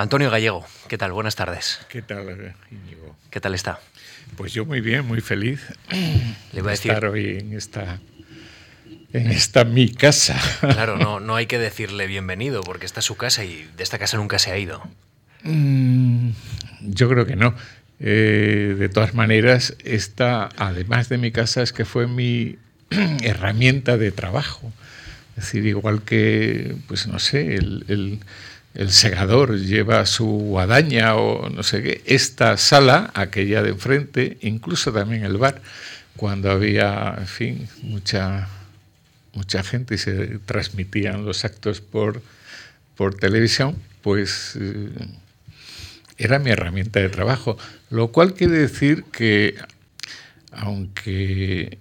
Antonio Gallego, ¿qué tal? Buenas tardes. ¿Qué tal, Íñigo? ¿Qué tal está? Pues yo muy bien, muy feliz Le voy a de decir, estar hoy en esta, en esta mi casa. claro, no, no hay que decirle bienvenido porque esta es su casa y de esta casa nunca se ha ido. Mm, Yo creo que no. Eh, de todas maneras, esta, además de mi casa, es que fue mi herramienta de trabajo. Es decir, igual que, pues no sé, el, el- el segador lleva su guadaña o no sé qué, esta sala, aquella de enfrente, incluso también el bar, cuando había, en fin, mucha, mucha gente y se transmitían los actos por, por televisión, pues eh, era mi herramienta de trabajo. Lo cual quiere decir que, aunque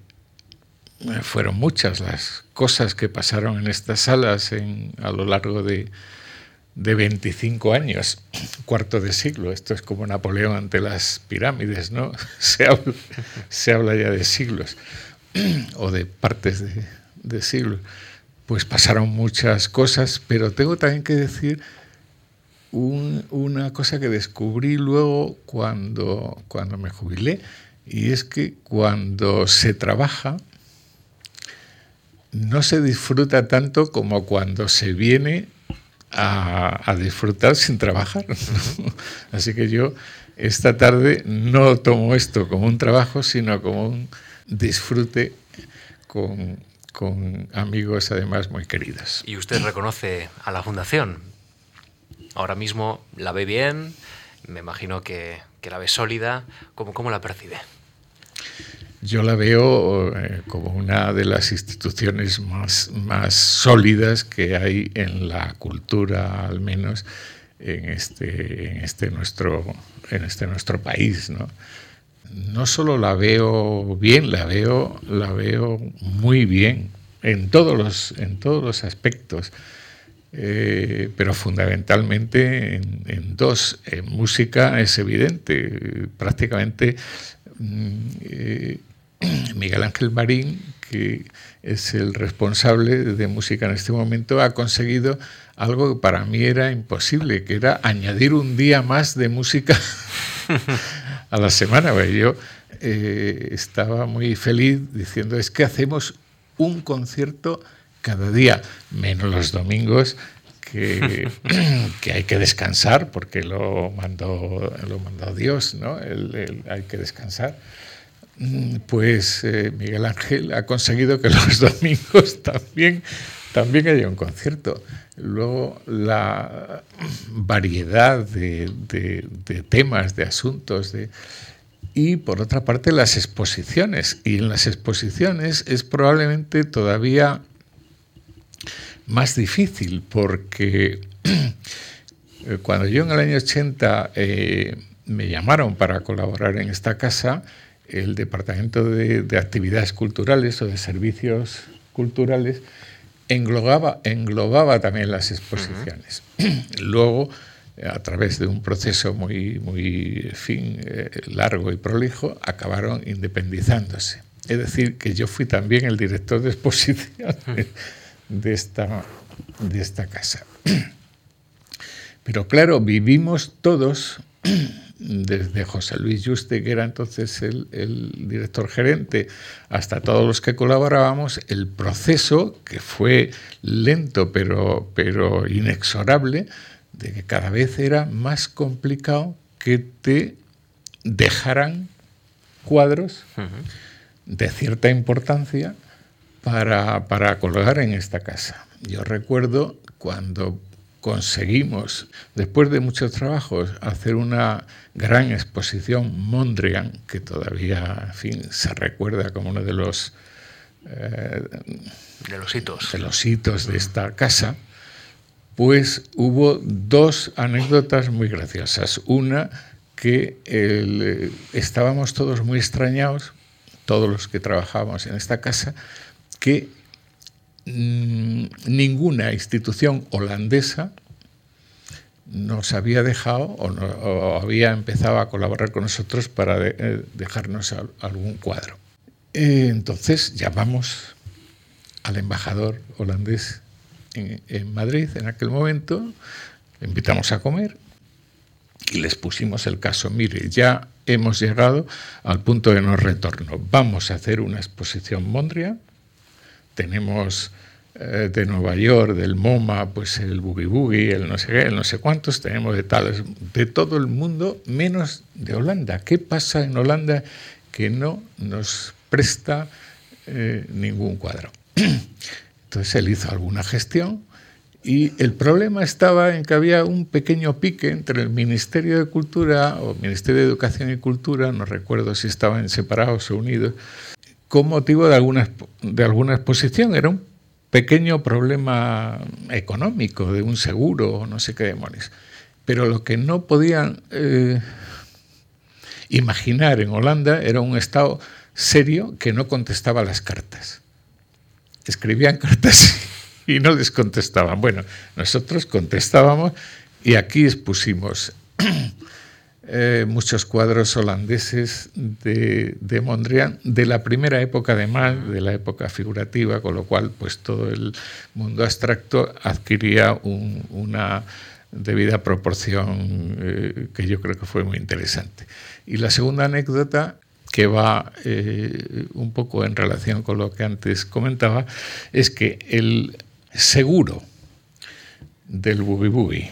fueron muchas las cosas que pasaron en estas salas en- a lo largo de, de 25 años, cuarto de siglo, esto es como Napoleón ante las pirámides, ¿no? Se habla, ya de siglos o de partes de, de siglos. Pues pasaron muchas cosas, pero tengo también que decir un- una cosa que descubrí luego cuando, cuando me jubilé, y es que cuando se trabaja, no se disfruta tanto como cuando se viene a, disfrutar sin trabajar. Así que yo esta tarde no tomo esto como un trabajo, sino como un disfrute con, con amigos además muy queridos. Y usted reconoce a la fundación. Ahora mismo la ve bien, me imagino que, que la ve sólida. ¿Cómo, cómo la percibe? Yo la veo eh, como una de las instituciones más, más sólidas que hay en la cultura, al menos en este, en este, nuestro, en este nuestro país. ¿no? no solo la veo bien, la veo, la veo muy bien en todos los, en todos los aspectos. Eh, pero fundamentalmente en, dos. En música es evidente, prácticamente mm, eh, Miguel Ángel Marín, que es el responsable de música en este momento, ha conseguido algo que para mí era imposible, que era añadir un día más de música a la semana. Porque yo eh, estaba muy feliz diciendo, es que hacemos un concierto cada día, menos los domingos, que, que hay que descansar, porque lo mandó, lo mandó Dios, ¿no? El- el- hay que descansar. Mm, Pues eh, Miguel Ángel ha conseguido que los domingos también, también haya un concierto. Luego la variedad de, temas, de asuntos, de, y por otra parte las exposiciones. Y en las exposiciones es probablemente todavía más difícil porque eh, cuando yo en el año 80 eh, me llamaron para colaborar en esta casa, el Departamento de, de Actividades Culturales o de Servicios Culturales englobaba, englobaba también las exposiciones. Luego, a través de un proceso muy, muy fin, eh, largo y prolijo, acabaron independizándose. Es decir, que yo fui también el director de exposición de esta, de esta casa. Pero claro, vivimos todos, desde José Luis Juste, que era entonces el, el director gerente, hasta todos los que colaborábamos, el proceso, que fue lento pero, pero inexorable, de que cada vez era más complicado que te dejaran cuadros de cierta importancia para, para colgar en esta casa. Yo recuerdo cuando conseguimos, después de muchos trabajos, hacer una gran exposición Mondrian, que todavía, en fin, se recuerda como uno de los, eh, De los hitos. de los hitos de esta casa, pues hubo dos anécdotas muy graciosas. Una que el, eh, estábamos todos muy extrañados, todos los que trabajábamos en esta casa, que mm, ninguna institución holandesa nos había dejado o, había empezado a colaborar con nosotros para eh, dejarnos al- algún cuadro. Eh, entonces llamamos al embajador holandés en, en Madrid en aquel momento, le invitamos a comer y les pusimos el caso, mire, ya hemos llegado al punto de no retorno, vamos a hacer una exposición Mondrian, tenemos eh, de Nueva York, del MoMA, pues el Boogie Boogie, el no sé qué, el no sé cuántos, tenemos de tales, de todo el mundo, menos de Holanda. ¿Qué pasa en Holanda que no nos presta eh, ningún cuadro? Entonces él hizo alguna gestión y el problema estaba en que había un pequeño pique entre el Ministerio de Cultura o Ministerio de Educación y Cultura, no recuerdo si estaban separados o unidos, con motivo de alguna, de alguna exposición. Era un pequeño problema económico, de un seguro no sé qué demonios. Pero lo que no podían eh, imaginar en Holanda era un Estado serio que no contestaba las cartas. Escribían cartas y no les contestaban. Bueno, nosotros contestábamos y aquí expusimos eh, muchos cuadros holandeses de, de, Mondrian de la primera época además, de la época figurativa, con lo cual pues todo el mundo abstracto adquiría una debida proporción eh, que yo creo que fue muy interesante. Y la segunda anécdota que va eh, un poco en relación con lo que antes comentaba, es que el seguro del Boogie Boogie,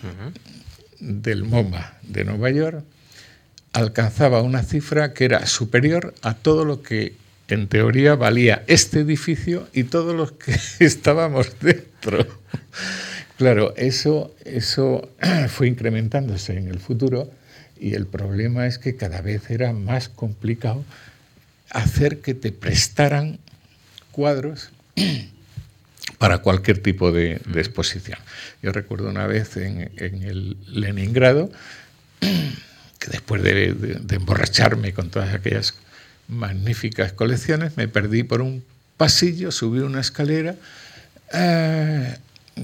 del MoMA de Nueva York, alcanzaba una cifra que era superior a todo lo que en teoría valía este edificio y todos los que estábamos dentro. Claro, eso, eso fue incrementándose en el futuro y el problema es que cada vez era más complicado hacer que te prestaran cuadros para cualquier tipo de, exposición. Yo recuerdo una vez en, el Leningrado, que después de, emborracharme con todas aquellas magníficas colecciones, me perdí por un pasillo, subí una escalera, eh,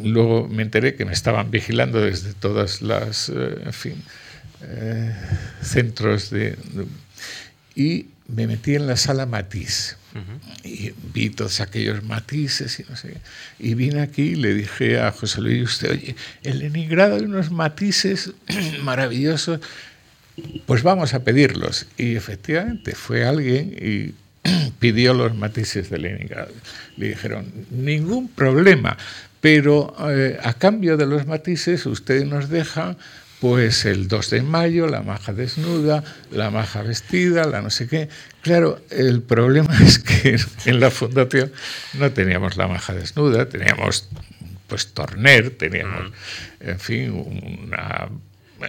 luego me enteré que me estaban vigilando desde todas las, eh, en fin, eh, centros de, y me metí en la sala Matisse y vi todos aquellos matices y no sé. Y vine aquí y le dije a José Luis, usted, oye, el Leningrado hay unos matices maravillosos, pues vamos a pedirlos. Y efectivamente fue alguien y pidió los matices de Leningrado. Le dijeron, ningún problema, pero eh, a cambio de los matices usted nos deja pues el 2 de mayo, la maja desnuda, la maja vestida, la no sé qué. Claro, el problema es que en la fundación no teníamos la maja desnuda, teníamos pues Torner, teníamos, en fin, una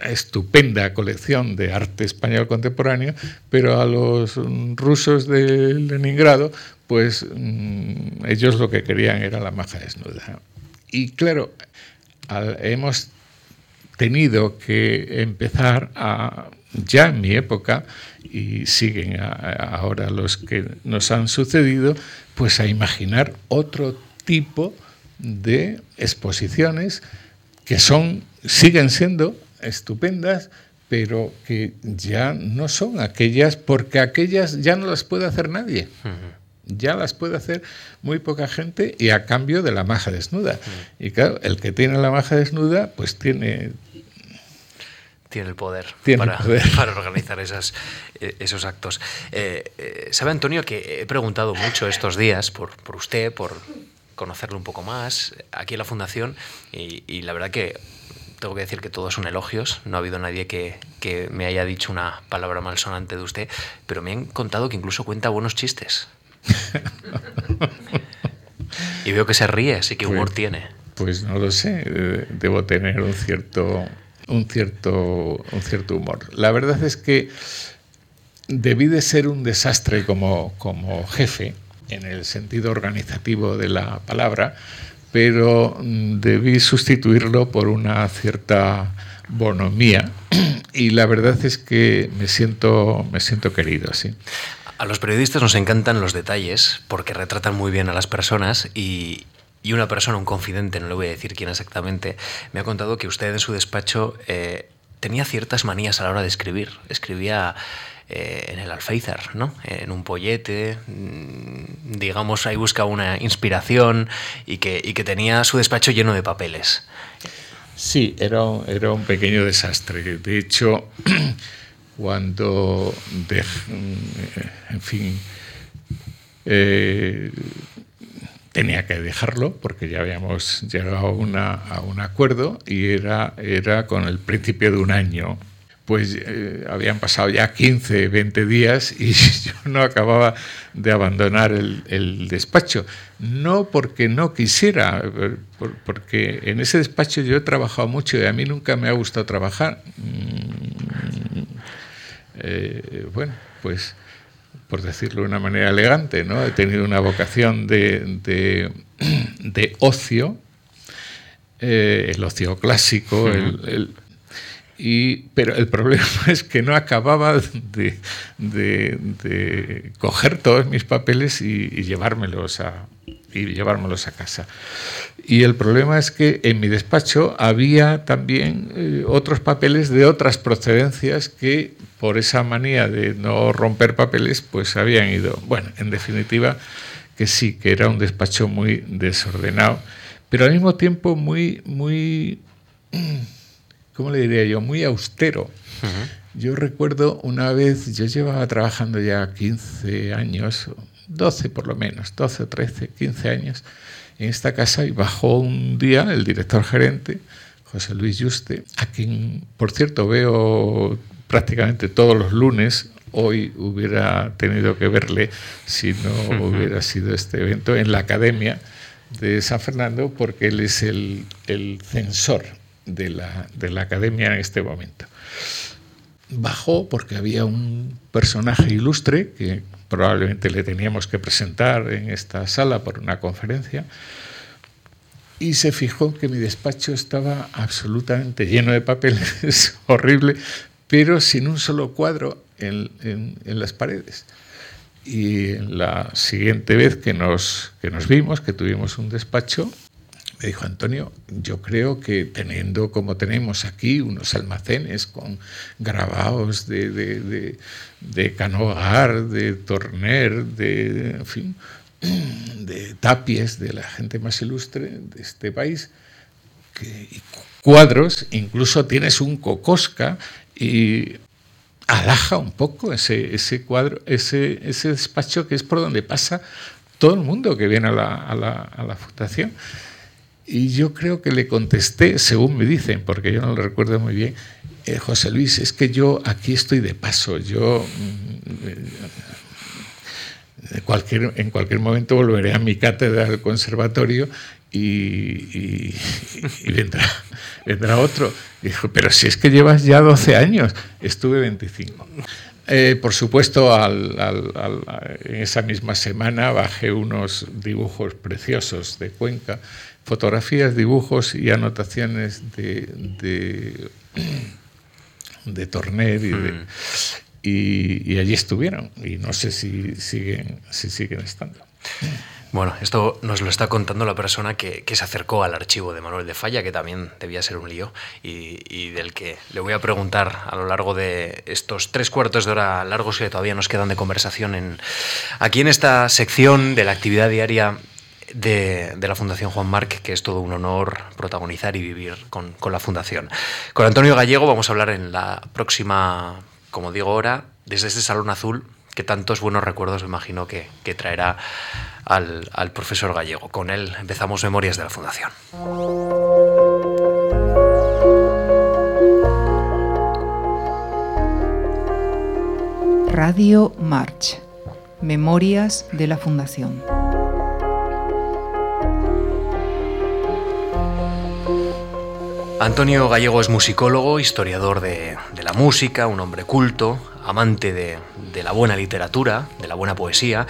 estupenda colección de arte español contemporáneo, pero a los rusos de Leningrado, pues mm, ellos lo que querían era la maja desnuda. Y claro, hemos tenido que empezar a, ya en mi época, y siguen ahora los que nos han sucedido, pues a imaginar otro tipo de exposiciones que son, siguen siendo estupendas, pero que ya no son aquellas, porque aquellas ya no las puede hacer nadie. Ya las puede hacer muy poca gente y a cambio de la maja desnuda. Y claro, el que tiene la maja desnuda, pues tiene, tiene el poder, para, para, organizar esas, eh, esos actos. Eh, eh, sabe, Antonio, que he preguntado mucho estos días por, por usted, por conocerlo un poco más aquí en la Fundación y, la verdad que tengo que decir que todos son elogios. No ha habido nadie que, que, me haya dicho una palabra malsonante de usted, pero me han contado que incluso cuenta buenos chistes. y veo que se ríe, así que humor pues, tiene. Pues no lo sé, debo tener un cierto un cierto, un cierto humor. La verdad es que debí de ser un desastre como, como jefe, en el sentido organizativo de la palabra, pero mm, debí sustituirlo por una cierta bonomía y la verdad es que me siento, me siento querido, sí. A los periodistas nos encantan los detalles porque retratan muy bien a las personas y, y una persona, un confidente, no le voy a decir quién exactamente, me ha contado que usted en su despacho eh, tenía ciertas manías a la hora de escribir. Escribía eh, en el alféizar, ¿no? en un pollete, mm, digamos, ahí busca una inspiración y que, tenía su despacho lleno de papeles. Sí, era un, pequeño desastre. De hecho, cuando, en fin, eh, tenía que dejarlo porque ya habíamos llegado a, un acuerdo y era, era con el principio de un año pues eh, habían pasado ya 15, 20 días y yo no acababa de abandonar el, despacho. No porque no quisiera, porque en ese despacho yo he trabajado mucho y a mí nunca me ha gustado trabajar. Mm, eh, bueno, pues por decirlo de una manera elegante, ¿no? he tenido una vocación de, ocio, eh, el ocio clásico, el pero el problema es que no acababa de, coger todos mis papeles y, llevármelos a, y llevármelos a casa. Y el problema es que en mi despacho había también eh, otros papeles de otras procedencias que por esa manía de no romper papeles, pues habían ido. Bueno, en definitiva, que sí, que era un despacho muy desordenado, pero al mismo tiempo muy, muy ¿cómo le diría yo? Muy austero. Yo recuerdo una vez, yo llevaba trabajando ya 15 años, 12 por lo menos, 12 13, 15 años en esta casa y bajó un día el director gerente, José Luis Juste, a quien, por cierto, veo prácticamente todos los lunes. Hoy hubiera tenido que verle si no hubiera sido este evento en la Academia de San Fernando, porque él es el, el censor de la, de la academia en este momento. Bajó porque había un personaje ilustre que probablemente le teníamos que presentar en esta sala por una conferencia y se fijó que mi despacho estaba absolutamente lleno de papeles, horrible, pero sin un solo cuadro en, en, las paredes. Y la siguiente vez que nos, que nos vimos, que tuvimos un despacho, me dijo Antonio, yo creo que teniendo como tenemos aquí unos almacenes con grabados de, de, de, Canogar, de Torner, de, en de Tapies, de la gente más ilustre de este país, que, cuadros, incluso tienes un Cocosca y alaja un poco ese, ese cuadro, ese, ese despacho que es por donde pasa todo el mundo que viene a la, a la, a la fundación. Y yo creo que le contesté, según me dicen, porque yo no lo recuerdo muy bien, eh, José Luis, es que yo aquí estoy de paso, yo mm, eh, en cualquier momento volveré a mi cátedra del conservatorio y, vendrá, vendrá, otro. dijo, pero si es que llevas ya 12 años, estuve 25. Eh, por supuesto, en esa misma semana bajé unos dibujos preciosos de Cuenca fotografías, dibujos y anotaciones de, de, de Torner hmm. y, allí estuvieron y no sé si siguen, si siguen estando. Bueno, esto nos lo está contando la persona que, se acercó al archivo de Manuel de Falla, que también debía ser un lío, y, y, del que le voy a preguntar a lo largo de estos tres cuartos de hora largos que todavía nos quedan de conversación en, aquí en esta sección de la actividad diaria de, la Fundación Juan Marc, que es todo un honor protagonizar y vivir con, la Fundación. Con Antonio Gallego vamos a hablar en la próxima, como digo, hora, desde este Salón Azul, que tantos buenos recuerdos me imagino que, traerá al, al profesor Gallego. Con él empezamos Memorias de la Fundación. Radio March. Memorias de la Fundación. Antonio Gallego es musicólogo, historiador de, la música, un hombre culto, amante de, la buena literatura, de la buena poesía.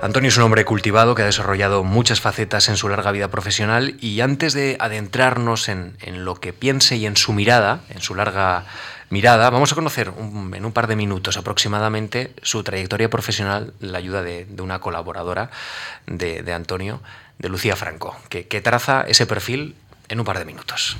Antonio es un hombre cultivado que ha desarrollado muchas facetas en su larga vida profesional y antes de adentrarnos en, lo que piense y en su mirada, en su larga mirada, vamos a conocer en un par de minutos aproximadamente su trayectoria profesional, la ayuda de, una colaboradora de, Antonio, de Lucía Franco, que traza ese perfil en un par de minutos.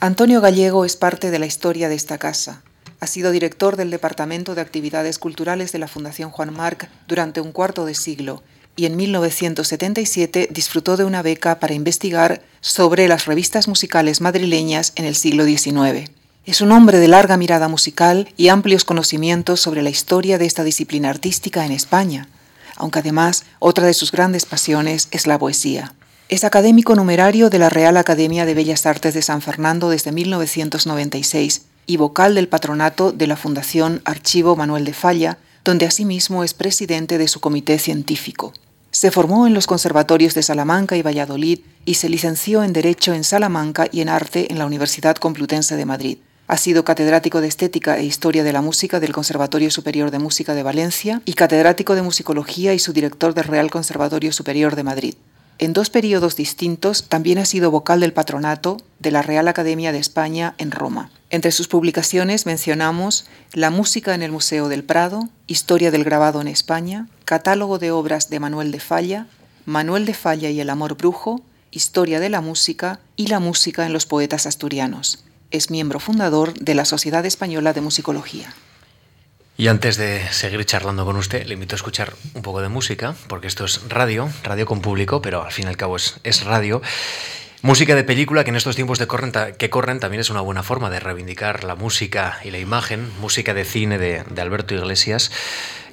Antonio Gallego es parte de la historia de esta casa. Ha sido director del Departamento de Actividades Culturales de la Fundación Juan Marc durante un cuarto de siglo y en 1977 disfrutó de una beca para investigar sobre las revistas musicales madrileñas en el siglo XIX. Es un hombre de larga mirada musical y amplios conocimientos sobre la historia de esta disciplina artística en España, aunque además otra de sus grandes pasiones es la poesía. Es académico numerario de la Real Academia de Bellas Artes de San Fernando desde 1996 y vocal del patronato de la Fundación Archivo Manuel de Falla, donde asimismo es presidente de su comité científico. Se formó en los conservatorios de Salamanca y Valladolid y se licenció en Derecho en Salamanca y en Arte en la Universidad Complutense de Madrid. Ha sido catedrático de Estética e Historia de la Música del Conservatorio Superior de Música de Valencia y catedrático de Musicología y su director del Real Conservatorio Superior de Madrid. En dos periodos distintos también ha sido vocal del patronato de la Real Academia de España en Roma. Entre sus publicaciones mencionamos La música en el Museo del Prado, Historia del grabado en España, Catálogo de obras de Manuel de Falla, Manuel de Falla y el amor brujo, Historia de la música y la música en los poetas asturianos. Es miembro fundador de la Sociedad Española de Musicología. Y antes de seguir charlando con usted, le invito a escuchar un poco de música, porque esto es radio, radio con público, pero al fin y al cabo es, es radio. Música de película que en estos tiempos de corren, que corren también es una buena forma de reivindicar la música y la imagen. Música de cine de, de Alberto Iglesias,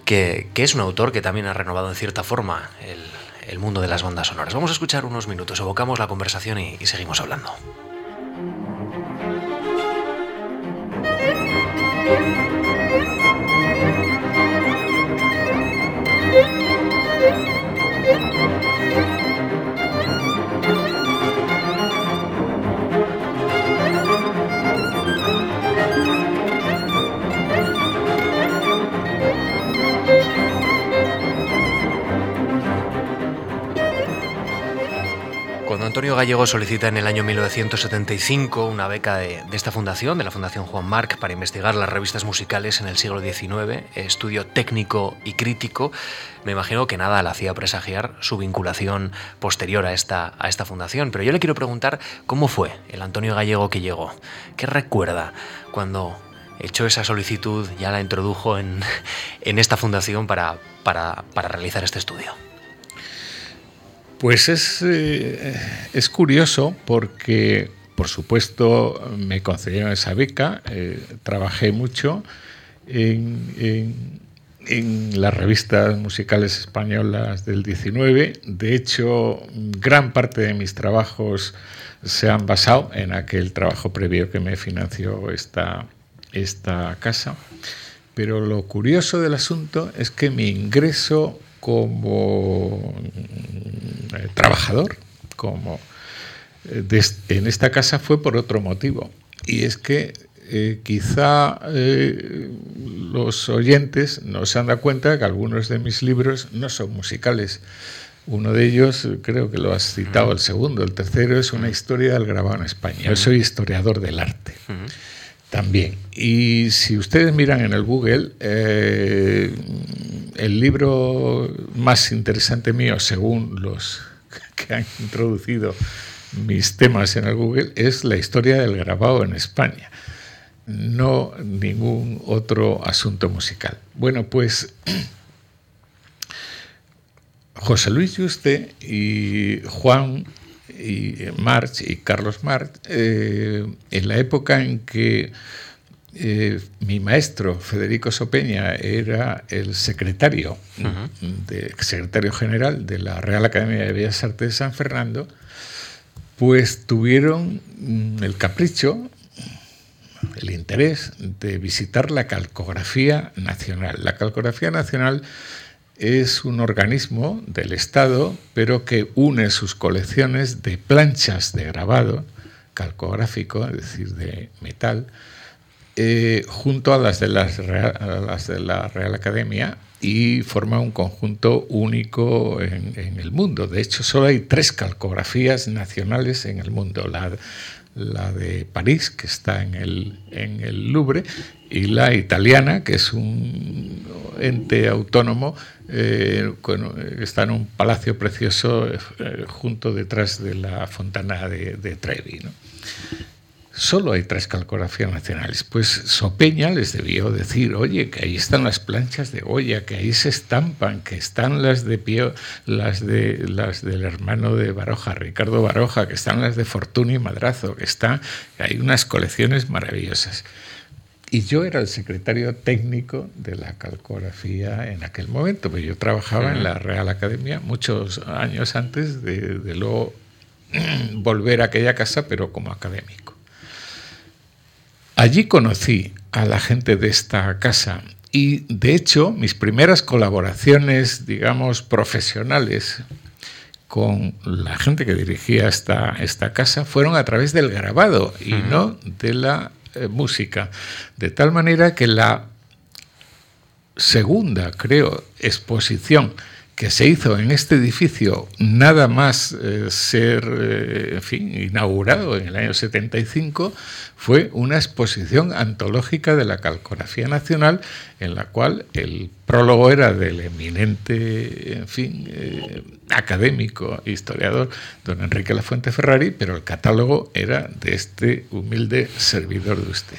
que, que, es un autor que también ha renovado en cierta forma el, el, mundo de las bandas sonoras. Vamos a escuchar unos minutos, evocamos la conversación y, y seguimos hablando. Antonio Gallego solicita en el año 1975 una beca de, esta fundación, de la Fundación Juan Marc, para investigar las revistas musicales en el siglo XIX, estudio técnico y crítico. Me imagino que nada le hacía presagiar su vinculación posterior a esta, a esta fundación, pero yo le quiero preguntar cómo fue el Antonio Gallego que llegó. ¿Qué recuerda cuando echó esa solicitud, ya la introdujo en, en esta fundación para, para, para realizar este estudio? Pues es, eh, es, curioso porque, por supuesto, me concedieron esa beca, eh, trabajé mucho en, en, en, las revistas musicales españolas del 19. De hecho, gran parte de mis trabajos se han basado en aquel trabajo previo que me financió esta, esta casa. Pero lo curioso del asunto es que mi ingreso como eh, trabajador, como eh, en esta casa fue por otro motivo. Y es que eh, quizá los oyentes no se han dado cuenta que algunos de mis libros no son musicales. Uno de ellos, creo que lo has citado, el segundo, el tercero es una historia del grabado en España. Yo soy historiador del arte. También. Y si ustedes miran en el Google, eh, el libro más interesante mío, según los que han introducido mis temas en el Google, es la historia del grabado en España, no ningún otro asunto musical. Bueno, pues José Luis Yuste y Juan y March y Carlos March, eh, en la época en que eh, mi maestro Federico Sopeña era el secretario, uh -huh. de, secretario general de la Real Academia de Bellas Artes de San Fernando, pues tuvieron mm, el capricho, el interés de visitar la calcografía nacional. La calcografía nacional es un organismo del Estado, pero que une sus colecciones de planchas de grabado calcográfico, es decir, de metal, eh, junto a las, de las, Real, de la Real Academia y forma un conjunto único en, el mundo. De hecho, solo hay tres calcografías nacionales en el mundo. La de París, que está en el, en el Louvre, y la italiana, que es un ente autónomo eh, con, está en un palacio precioso eh, junto detrás de la fontana de, Trevi. Solo hay tres calcografías nacionales. Pues Sopeña les debió decir, oye, que ahí están las planchas de Goya, que ahí se estampan, que están las de Pío, las de las del hermano de Baroja, Ricardo Baroja, que están las de Fortuny y Madrazo, que están, hay unas colecciones maravillosas. Y yo era el secretario técnico de la calcografía en aquel momento, porque yo trabajaba en la Real Academia muchos años antes de, de luego volver a aquella casa, pero como académico. Allí conocí a la gente de esta casa y de hecho mis primeras colaboraciones, digamos, profesionales con la gente que dirigía esta, esta casa fueron a través del grabado y no de la eh, música. De tal manera que la segunda, creo, exposición que se hizo en este edificio nada más eh, ser eh, en fin, inaugurado en el año 75 fue una exposición antológica de la calcografía nacional en la cual el prólogo era del eminente en fin, eh, académico historiador don Enrique Lafuente Ferrari, pero el catálogo era de este humilde servidor de usted.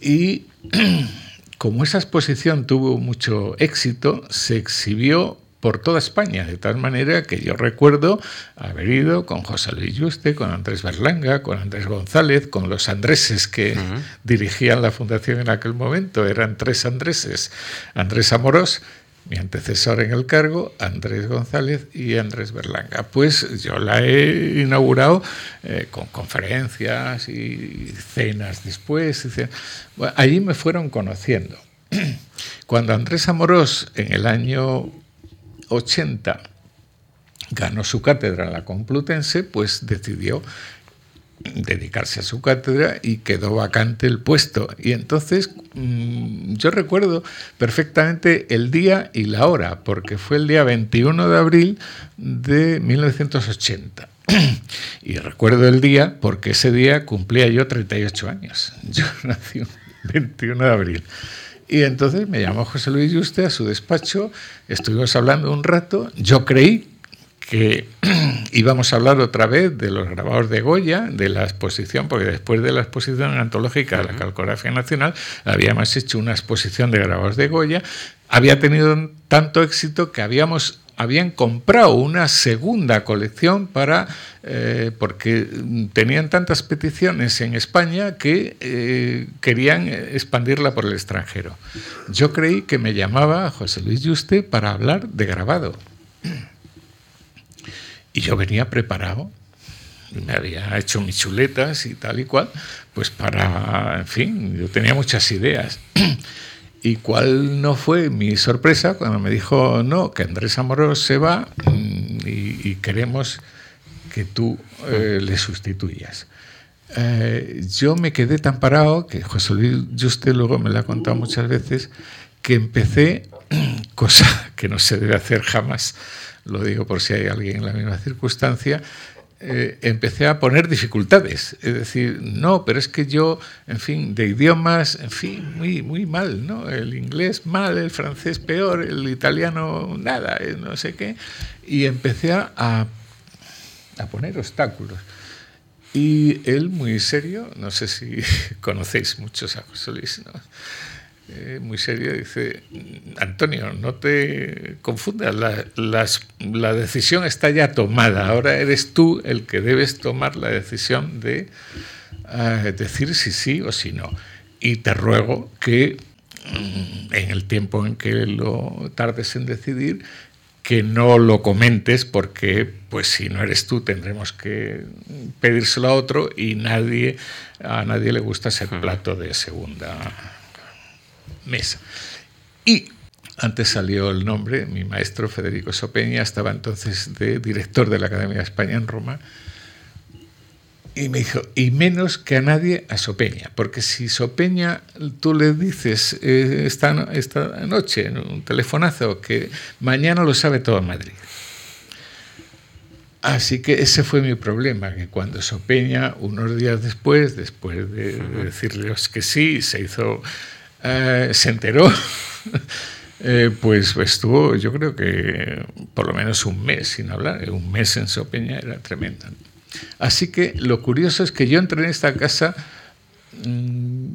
Y como esa exposición tuvo mucho éxito, se exhibió por toda España, de tal manera que yo recuerdo haber ido con José Luis Yuste, con Andrés Berlanga, con Andrés González, con los andreses que dirigían la fundación en aquel momento, eran tres andreses, Andrés Amorós, mi antecesor en el cargo, Andrés González y Andrés Berlanga. Pues yo la he inaugurado eh, con conferencias y cenas después. allí me fueron conociendo. Cuando Andrés Amorós en el año 80 ganó su cátedra en la Complutense, pues decidió dedicarse a su cátedra y quedó vacante el puesto. Y entonces mm, yo recuerdo perfectamente el día y la hora, porque fue el día 21 de abril de 1980. Y recuerdo el día porque ese día cumplía yo 38 años. Yo nací el 21 de abril. Y entonces me llamó José Luis Yuste a su despacho, estuvimos hablando un rato, yo creí que íbamos a hablar otra vez de los grabados de Goya, de la exposición, porque después de la exposición antológica de la Calcografía Nacional habíamos hecho una exposición de grabados de Goya, había tenido tanto éxito que habíamos habían comprado una segunda colección para eh, porque tenían tantas peticiones en España que eh, querían expandirla por el extranjero. Yo creí que me llamaba José Luis Yuste para hablar de grabado. Y yo venía preparado, me había hecho mis chuletas y tal y cual, pues para, en fin, yo tenía muchas ideas. ¿Y cuál no fue mi sorpresa cuando me dijo, no, que Andrés Amorós se va mm, y, queremos que tú eh, le sustituyas? Eh, yo me quedé tan parado, que José Luis Juste luego me lo ha contado muchas veces, que empecé, cosa que no se debe hacer jamás, lo digo por si hay alguien en la misma circunstancia, eh, empecé a poner dificultades. Es decir, no, pero es que yo, en fin, de idiomas, en fin, muy, muy mal, ¿no? El inglés mal, el francés peor, el italiano nada, eh, no sé qué. Y empecé a, a poner obstáculos. Y él, muy serio, no sé si conocéis muchos a José Luis, ¿no? Eh, muy serio, dice, Antonio, no te confundas, la, decisión está ya tomada, ahora eres tú el que debes tomar la decisión de ah, decir si sí o si no. Y te ruego que mm, en el tiempo en que lo tardes en decidir, que no lo comentes porque pues si no eres tú tendremos que pedírselo a otro y nadie a nadie le gusta ser plato de segunda mesa. Y antes salió el nombre, mi maestro Federico Sopeña estaba entonces de director de la Academia de España en Roma, y me dijo, y menos que a nadie a Sopeña, porque si Sopeña tú le dices eh, esta, esta noche en un telefonazo que mañana lo sabe todo Madrid. Así que ese fue mi problema, que cuando Sopeña, unos días después, después de decirles que sí, se hizo eh, se enteró, eh, pues estuvo yo creo que por lo menos un mes sin hablar, un mes en Sopeña era tremendo. Así que lo curioso es que yo entré en esta casa mm,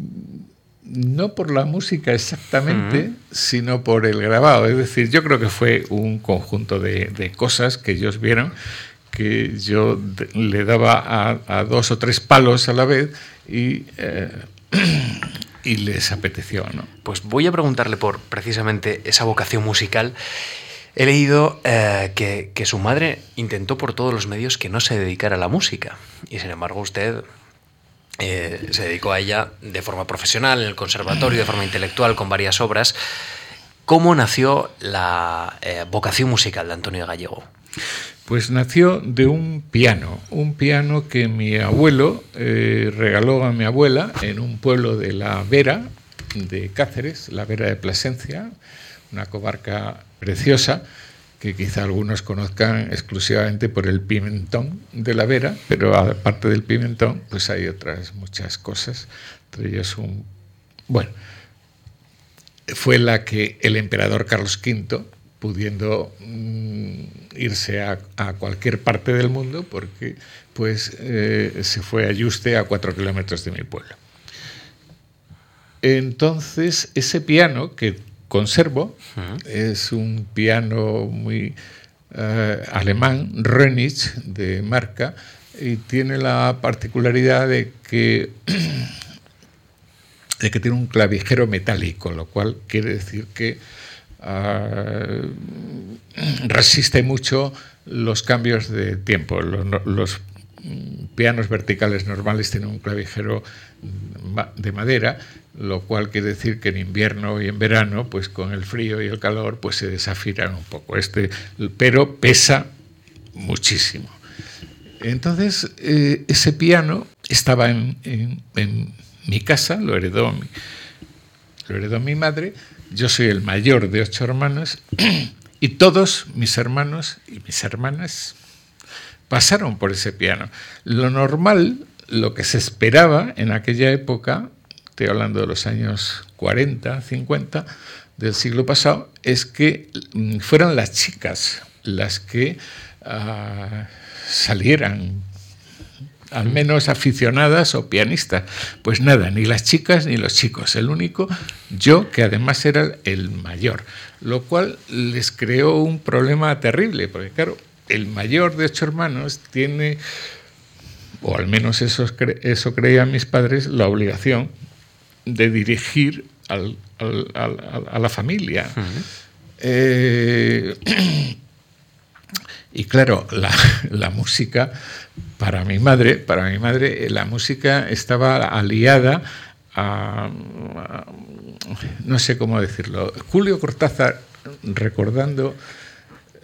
no por la música exactamente, sino por el grabado. Es decir, yo creo que fue un conjunto de, cosas que ellos vieron que yo le daba a, dos o tres palos a la vez y, eh, y les apeteció. ¿no? Pues voy a preguntarle por precisamente esa vocación musical. He leído eh, que, su madre intentó por todos los medios que no se dedicara a la música y sin embargo usted eh, se dedicó a ella de forma profesional en el conservatorio, de forma intelectual, con varias obras. ¿Cómo nació la eh, vocación musical de Antonio Gallego? Pues nació de un piano, un piano que mi abuelo eh, regaló a mi abuela en un pueblo de la Vera, de Cáceres, la Vera de Plasencia, una comarca preciosa, que quizá algunos conozcan exclusivamente por el pimentón de la Vera, pero aparte del pimentón, pues hay otras muchas cosas, entre ellas un... Bueno, fue la que el emperador Carlos V, pudiendo mm, irse a, cualquier parte del mundo, porque pues eh, se fue a Yuste a cuatro kilómetros de mi pueblo. Entonces, ese piano que conservo. Es un piano muy eh, alemán, Rönitz, de marca, y tiene la particularidad de que, de que tiene un clavijero metálico, lo cual quiere decir que ah, resiste mucho los cambios de tiempo. los pianos verticales normales tienen un clavijero de madera, lo cual quiere decir que en invierno y en verano, pues con el frío y el calor, pues se desafinan un poco. Este, pero pesa muchísimo. Entonces, eh, ese piano estaba en, mi casa, lo heredó mi, lo heredó mi madre. Yo soy el mayor de ocho hermanos y todos mis hermanos y mis hermanas pasaron por ese piano. Lo normal, lo que se esperaba en aquella época, estoy hablando de los años 40, 50 del siglo pasado, es que mm, fueran las chicas las que ah, salieran al menos aficionadas o pianistas. Pues nada, ni las chicas ni los chicos. El único, yo, que además era el mayor. Lo cual les creó un problema terrible, porque claro, el mayor de ocho hermanos tiene, o al menos eso, eso creían mis padres, la obligación de dirigir a la familia. Eh, y claro, la, música, para mi madre, para mi madre, la música estaba aliada a, no sé cómo decirlo, Julio Cortázar, recordando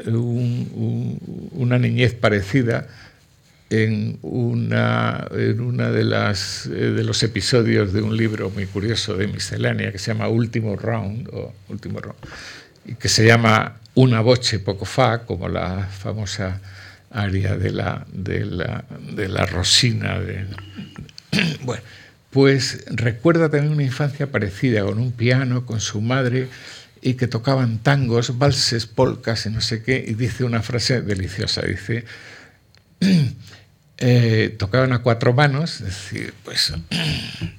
una niñez parecida en una, en una de, las, eh, de los episodios de un libro muy curioso de miscelánea que se llama Último Round, o Último Round y que se llama Una voce poco fa, como la famosa aria de la, de la, de la Rosina. De, bueno, pues recuerda también una infancia parecida, con un piano, con su madre, y que tocaban tangos, valses, polcas y no sé qué, y dice una frase deliciosa, dice, eh, tocaban a cuatro manos, es decir, pues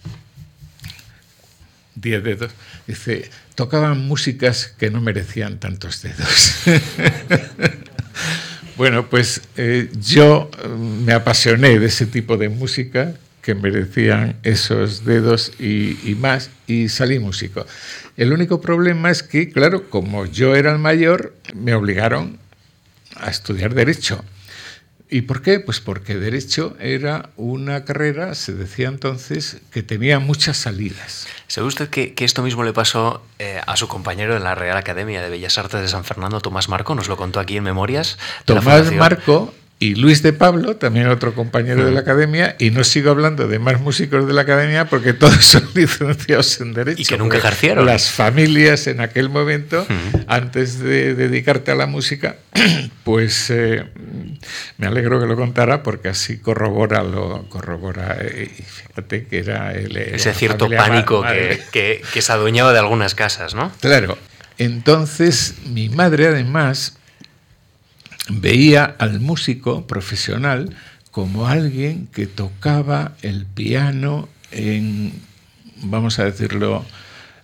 diez dedos, dice, tocaban músicas que no merecían tantos dedos. bueno, pues eh, yo me apasioné de ese tipo de música que merecían esos dedos y, más, y salí músico. El único problema es que, claro, como yo era el mayor, me obligaron a estudiar derecho. ¿Y por qué? Pues porque derecho era una carrera, se decía entonces, que tenía muchas salidas. ¿Sabe usted que, esto mismo le pasó eh, a su compañero de la Real Academia de Bellas Artes de San Fernando, Tomás Marco? Nos lo contó aquí en Memorias. Tomás Marco y Luis de Pablo, también otro compañero de la academia, y no sigo hablando de más músicos de la academia porque todos son licenciados en Derecho. Y que nunca ejercieron. Las familias en aquel momento, antes de dedicarte a la música, pues eh, me alegro que lo contara porque así corrobora, lo corrobora, eh, y fíjate que era el, Ese cierto pánico que, que, que se adueñaba de algunas casas, ¿no? Claro. Entonces, mi madre además veía al músico profesional como alguien que tocaba el piano en, vamos a decirlo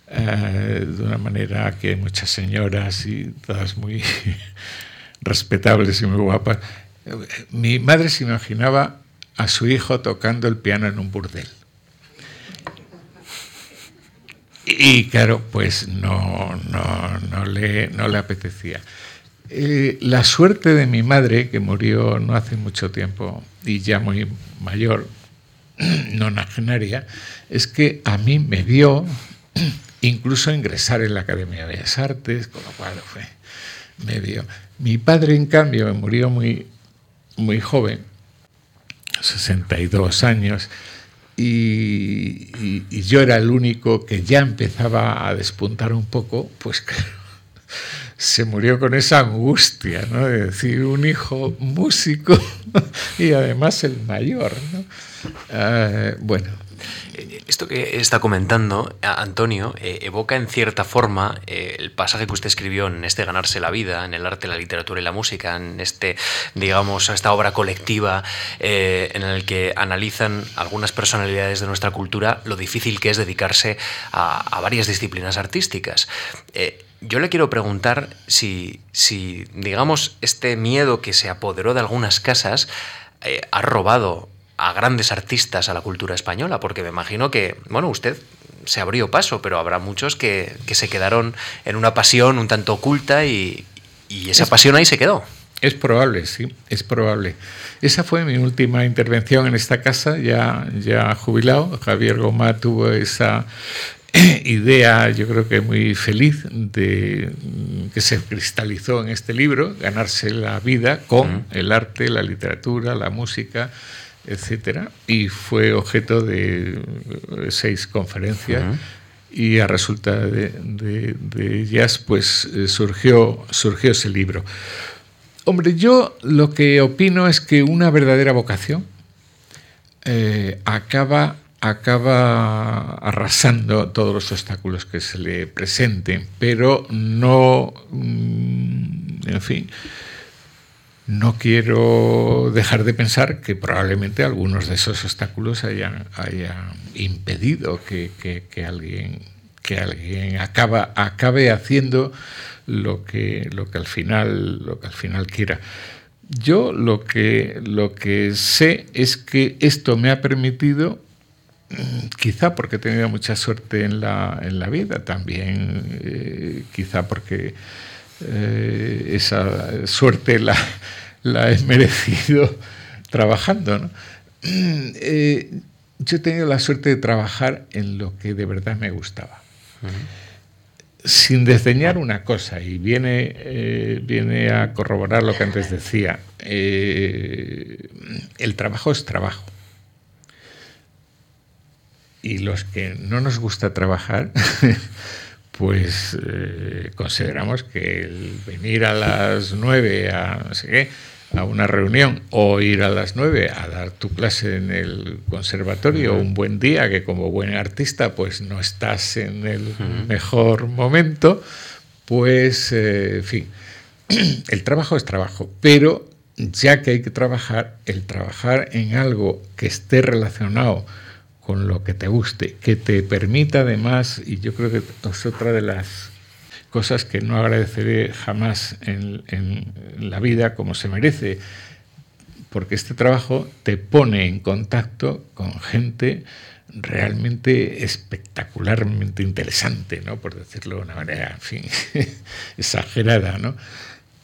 eh, de una manera que muchas señoras y todas muy respetables y muy guapas, mi madre se imaginaba a su hijo tocando el piano en un burdel. Y claro, pues no, no, no, le, no le apetecía. Eh, la suerte de mi madre, que murió no hace mucho tiempo y ya muy mayor, nonagenaria, es que a mí me vio incluso ingresar en la Academia de Bellas Artes, con lo cual fue, me vio. Mi padre, en cambio, murió muy, muy joven, 62 años, y, y, yo era el único que ya empezaba a despuntar un poco, pues claro se murió con esa angustia, ¿no? De decir, un hijo músico y además el mayor, ¿no? Uh, bueno. Esto que está comentando Antonio eh, evoca en cierta forma eh, el pasaje que usted escribió en este Ganarse la vida, en el arte, la literatura y la música, en este, digamos, esta obra colectiva eh, en el que analizan algunas personalidades de nuestra cultura lo difícil que es dedicarse a varias disciplinas artísticas. Yo le quiero preguntar si, si, digamos, este miedo que se apoderó de algunas casas eh, ha robado a grandes artistas a la cultura española, porque me imagino que, bueno, usted se abrió paso, pero habrá muchos que, que se quedaron en una pasión un tanto oculta y, y esa es, pasión ahí se quedó. Es probable, sí, es probable. Esa fue mi última intervención en esta casa, ya, ya jubilado. Javier Gomá tuvo esa idea, yo creo que muy feliz, de, que se cristalizó en este libro, ganarse la vida con uh -huh. el arte, la literatura, la música, etcétera, y fue objeto de seis conferencias. Uh -huh. Y a resulta de, de, de, ellas, pues surgió, surgió ese libro. Hombre, yo lo que opino es que una verdadera vocación eh, acaba acaba arrasando todos los obstáculos que se le presenten, pero no, mm, en fin, no quiero dejar de pensar que probablemente algunos de esos obstáculos hayan, hayan impedido que, que, que, alguien, que alguien acaba, acabe haciendo lo que, lo, que al final, lo que al final quiera. Yo lo que, lo que sé es que esto me ha permitido quizá porque he tenido mucha suerte en la, en la vida, también eh, quizá porque eh, esa suerte la, la, he merecido trabajando. ¿no? Eh, yo he tenido la suerte de trabajar en lo que de verdad me gustaba. Uh -huh. Sin desdeñar una cosa, y viene, viene a corroborar lo que antes decía, el trabajo es trabajo y los que no nos gusta trabajar, pues eh, consideramos que el venir a las nueve a no sé qué, a una reunión o ir a las nueve a dar tu clase en el conservatorio un buen día que como buen artista pues no estás en el mejor momento, pues eh, en fin, el trabajo es trabajo, pero ya que hay que trabajar, el trabajar en algo que esté relacionado con lo que te guste, que te permita además, y yo creo que es otra de las cosas que no agradeceré jamás en, en la vida como se merece, porque este trabajo te pone en contacto con gente realmente espectacularmente interesante, ¿no? por decirlo de una manera, en fin, exagerada, ¿no?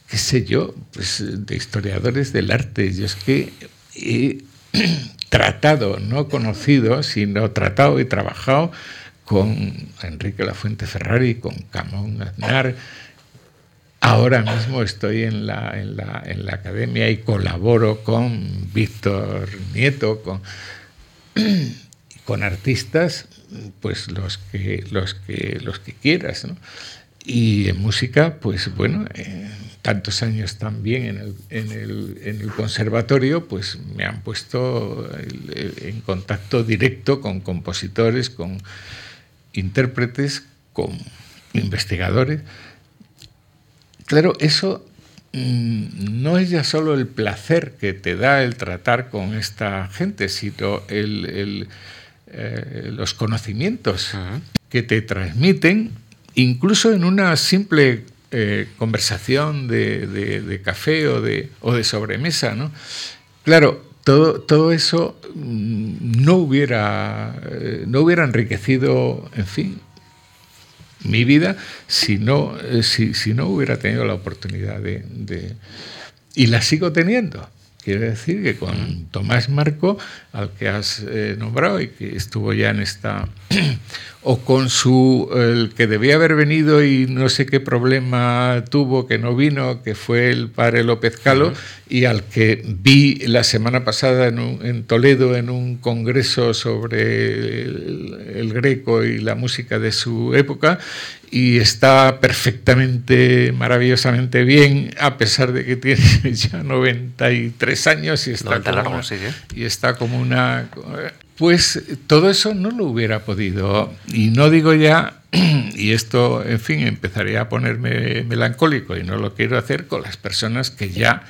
qué sé yo, pues de historiadores del arte. Yo es que he tratado, no conocido, sino tratado y trabajado con Enrique Lafuente Ferrari, con Camón Aznar. Ahora mismo estoy en la, en, la, en la academia y colaboro con Víctor Nieto, con, con artistas, pues los que, los que, los que quieras. ¿no? Y en música, pues bueno, eh, tantos años también en el, en, el, en el, conservatorio, pues me han puesto en contacto directo con compositores, con intérpretes, con investigadores. Claro, eso mm, no es ya solo el placer que te da el tratar con esta gente, sino el, eh, los conocimientos que te transmiten, incluso en una simple eh, conversación de, café o de, o de sobremesa. ¿no? Claro, todo, todo eso mm, no hubiera, eh, no hubiera enriquecido, en fin, mi vida si no, eh, si, no hubiera tenido la oportunidad de, Y la sigo teniendo. Quiere decir que con Tomás Marco, al que has eh, nombrado y que estuvo ya en esta o con su, el que debía haber venido y no sé qué problema tuvo, que no vino, que fue el padre López Calo, y al que vi la semana pasada en, Toledo en un congreso sobre el, greco y la música de su época, y está perfectamente, maravillosamente bien, a pesar de que tiene ya 93 años y está, como, y está como una pues todo eso no lo hubiera podido. Y no digo ya, y esto, en fin, empezaría a ponerme melancólico y no lo quiero hacer con las personas que ya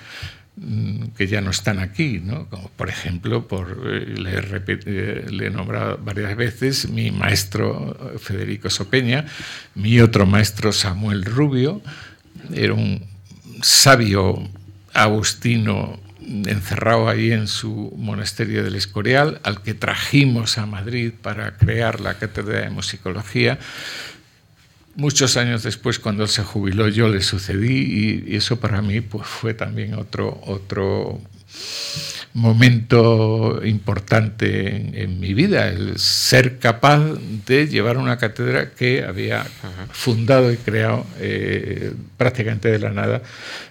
mm, que ya no están aquí, ¿no? como por ejemplo, por, eh, le, eh, le, he nombrado varias veces mi maestro Federico Sopeña, mi otro maestro Samuel Rubio, era un sabio agustino encerrado ahí en su monasterio del Escorial, al que trajimos a Madrid para crear la cátedra de musicología. Muchos años después, cuando él se jubiló, yo le sucedí y, eso para mí pues, fue también otro, otro momento importante en, mi vida, el ser capaz de llevar una cátedra que había fundado y creado eh, prácticamente de la nada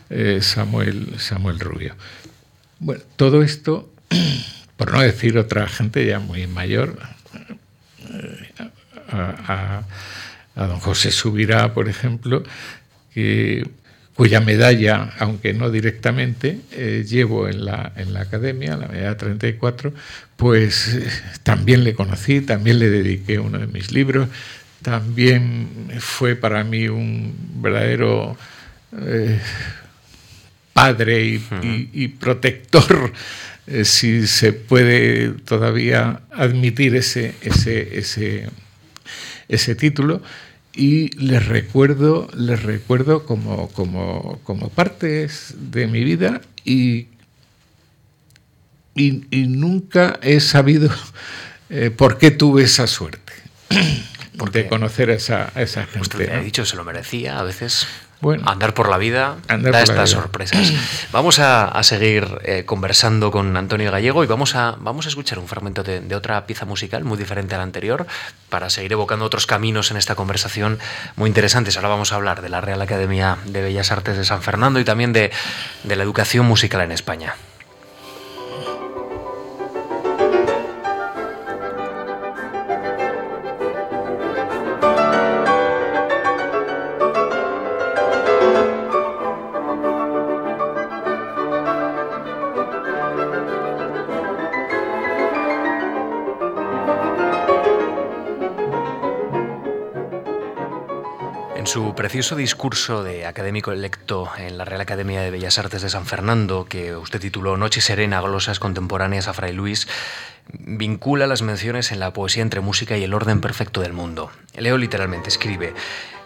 eh, Samuel, Samuel Rubio. Bueno, todo esto, por no decir otra gente ya muy mayor, eh, a, don José Subirá, por ejemplo, cuya medalla, aunque no directamente, eh, llevo en la, en la academia, la medalla 34, pues eh, también le conocí, también le dediqué uno de mis libros, también fue para mí un verdadero padre y, protector, eh, si se puede todavía admitir ese, ese, ese, ese título. Y les recuerdo, les recuerdo como, como, como partes de mi vida y, y, nunca he sabido eh, por qué tuve esa suerte. de conocer a esa, esa gente. Usted ha dicho, se lo merecía, a veces andar por la vida da estas sorpresas. Vamos a, seguir eh, conversando con Antonio Gallego y vamos a, vamos a escuchar un fragmento de, otra pieza musical muy diferente a la anterior para seguir evocando otros caminos en esta conversación muy interesantes. Ahora vamos a hablar de la Real Academia de Bellas Artes de San Fernando y también de, de la educación musical en España. Precioso discurso de académico electo en la Real Academia de Bellas Artes de San Fernando, que usted tituló Noche Serena, glosas contemporáneas a Fray Luis, vincula las menciones en la poesía entre música y el orden perfecto del mundo. Leo literalmente, escribe,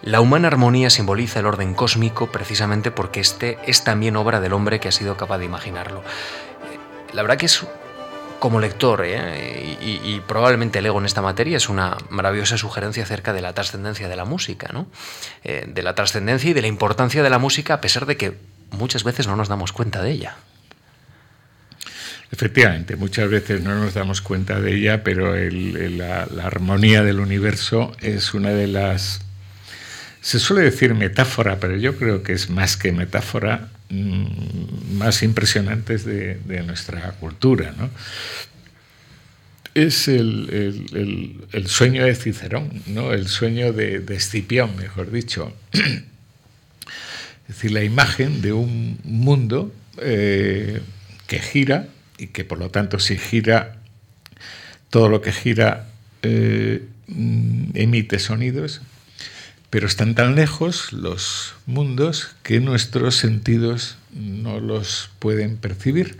la humana armonía simboliza el orden cósmico precisamente porque este es también obra del hombre que ha sido capaz de imaginarlo. La verdad que es como lector, ¿eh? y, probablemente lego en esta materia, es una maravillosa sugerencia acerca de la trascendencia de la música, ¿no? Eh, de la trascendencia y de la importancia de la música, a pesar de que muchas veces no nos damos cuenta de ella. Efectivamente, muchas veces no nos damos cuenta de ella, pero la, armonía del universo es una de las... Se suele decir metáfora, pero yo creo que es más que metáfora, más impresionantes de, nuestra cultura. ¿no? Es el, sueño de Cicerón, ¿no? el sueño de, Escipión, mejor dicho. Es decir, la imagen de un mundo eh, que gira y que por lo tanto si gira, todo lo que gira eh, mm, emite sonidos, pero están tan lejos los mundos que nuestros sentidos no los pueden percibir.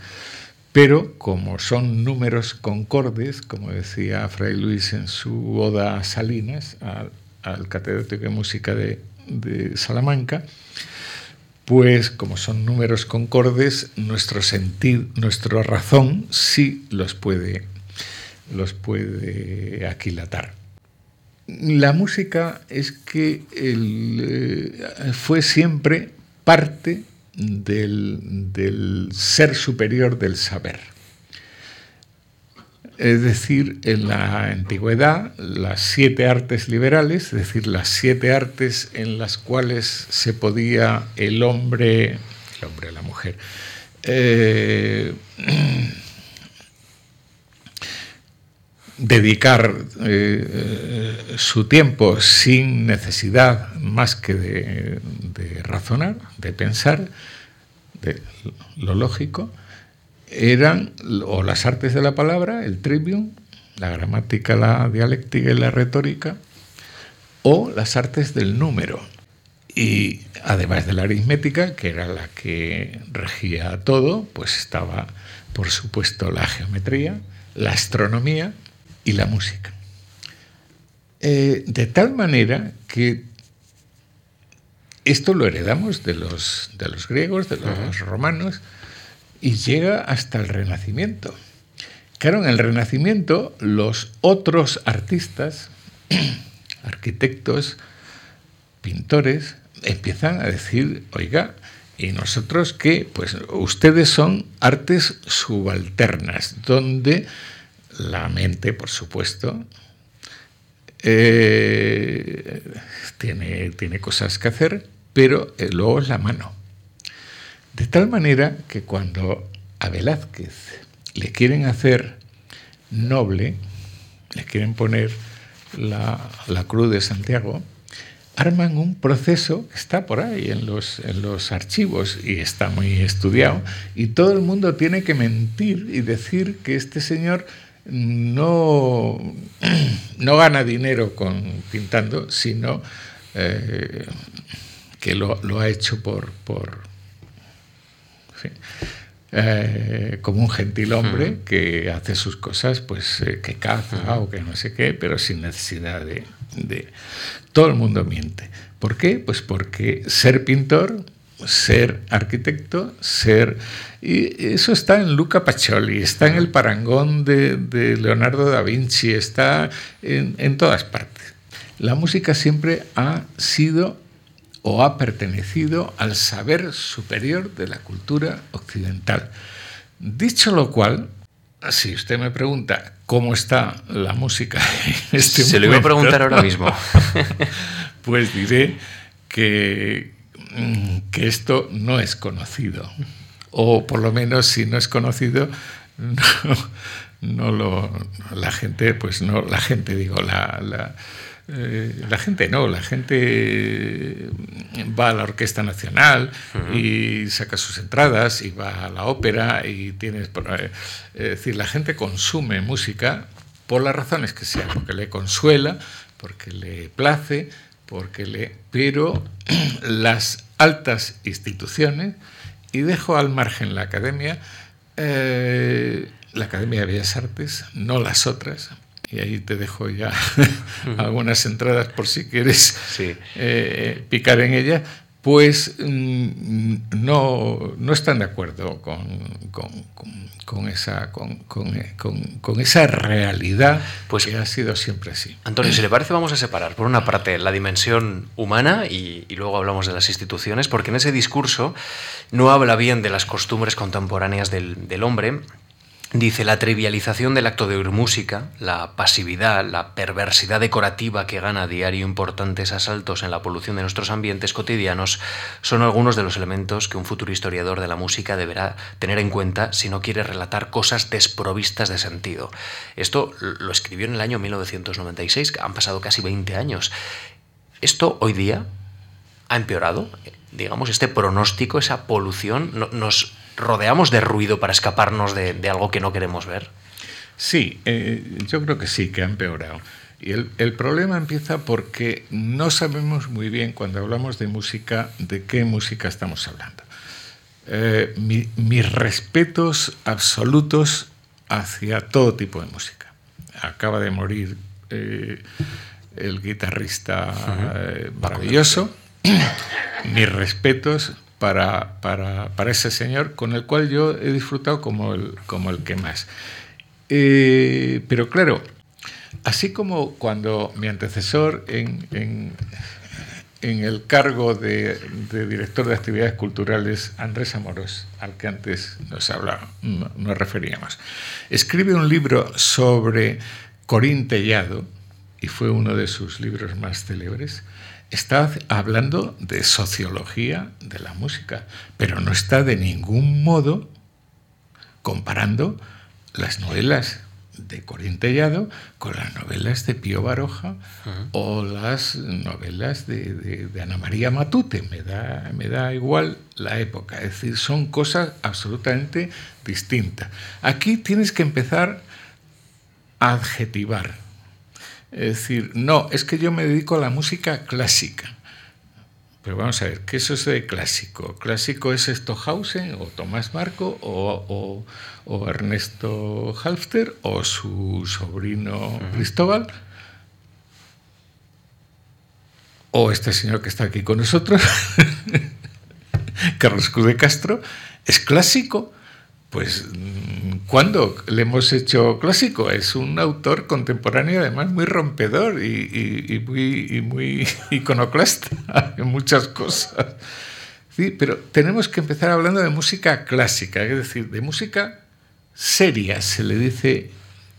Pero como son números concordes, como decía Fray Luis en su oda a Salinas, al, catedrático de música de, Salamanca, pues como son números concordes, nuestro sentido, nuestra razón sí los puede, los puede aquilatar. La música es que eh, fue siempre parte del, ser superior del saber. Es decir, en la antigüedad, las siete artes liberales, es decir, las siete artes en las cuales se podía el hombre, el hombre, la mujer, eh, dedicar eh, su tiempo sin necesidad más que de, razonar, de pensar, de lo lógico, eran o las artes de la palabra, el trivium, la gramática, la dialéctica y la retórica, o las artes del número. Y además de la aritmética, que era la que regía todo, pues estaba, por supuesto, la geometría, la astronomía, y la música. Eh, de tal manera que esto lo heredamos de los, de los griegos, de los romanos, y llega hasta el Renacimiento. Claro, en el Renacimiento los otros artistas, arquitectos, pintores, empiezan a decir, oiga, ¿y nosotros qué? Pues ustedes son artes subalternas, donde la mente, por supuesto, eh, tiene, tiene, cosas que hacer, pero eh, luego es la mano. De tal manera que cuando a Velázquez le quieren hacer noble, le quieren poner la, cruz de Santiago, arman un proceso que está por ahí en los, en los archivos y está muy estudiado, y todo el mundo tiene que mentir y decir que este señor no, no gana dinero con pintando, sino eh, que lo, ha hecho por, por eh, como un gentil hombre que hace sus cosas, pues eh, que caza o que no sé qué, pero sin necesidad de, de... Todo el mundo miente. ¿Por qué? Pues porque ser pintor ser arquitecto, ser... Y eso está en Luca Pacioli, está en el parangón de, Leonardo da Vinci, está en, todas partes. La música siempre ha sido o ha pertenecido al saber superior de la cultura occidental. Dicho lo cual, si usted me pregunta cómo está la música en este Se lo iba a preguntar ahora mismo. pues diré que, que esto no es conocido. O por lo menos si no es conocido, no, lo, la gente, pues no, la gente, digo, la, la, eh, gente no, la gente va a la Orquesta Nacional y saca sus entradas y va a la ópera y tienes, eh, es decir, la gente consume música por las razones que sean, porque le consuela, porque le place, porque le, pero las altas instituciones, y dejo al margen la academia, eh, la Academia de Bellas Artes, no las otras, y ahí te dejo ya algunas entradas por si quieres eh, picar en ella, pues mm, no, no, están de acuerdo con, con, esa, con, esa realidad pues, que ha sido siempre así. Antonio, si le parece, vamos a separar por una parte la dimensión humana y, luego hablamos de las instituciones, porque en ese discurso no habla bien de las costumbres contemporáneas del, del hombre, Dice, la trivialización del acto de oír música, la pasividad, la perversidad decorativa que gana a diario importantes asaltos en la polución de nuestros ambientes cotidianos son algunos de los elementos que un futuro historiador de la música deberá tener en cuenta si no quiere relatar cosas desprovistas de sentido. Esto lo escribió en el año 1996, han pasado casi 20 años. Esto hoy día ha empeorado, digamos, este pronóstico, esa polución nos rodeamos de ruido para escaparnos de, algo que no queremos ver? Sí, eh, yo creo que sí, que ha empeorado. Y el, problema empieza porque no sabemos muy bien cuando hablamos de música de qué música estamos hablando. Eh, mis respetos absolutos hacia todo tipo de música. Acaba de morir eh, el guitarrista maravilloso. mis respetos para, ese señor con el cual yo he disfrutado como el, como el que más. pero claro, Así como cuando mi antecesor en, el cargo de, director de actividades culturales, Andrés Amorós, al que antes nos, hablaba, nos referíamos, escribe un libro sobre Corín Tellado, y fue uno de sus libros más célebres, está hablando de sociología de la música, pero no está de ningún modo comparando las novelas de Corintellado con las novelas de Pío Baroja o las novelas de, Ana María Matute. Me da, me da igual la época. Es decir, son cosas absolutamente distintas. Aquí tienes que empezar a adjetivar. Es decir, no, es que yo me dedico a la música clásica. Pero vamos a ver, ¿qué es eso de clásico? ¿Clásico es Stohausen o Tomás Marco o, Ernesto Halfter o su sobrino Cristóbal? O este señor que está aquí con nosotros, Carlos Cruz de Castro, ¿es clásico? Pues, ¿cuándo le hemos hecho clásico? Es un autor contemporáneo, además, muy rompedor y, muy, iconoclasta en muchas cosas. Sí, pero tenemos que empezar hablando de música clásica, es decir, de música seria, se le dice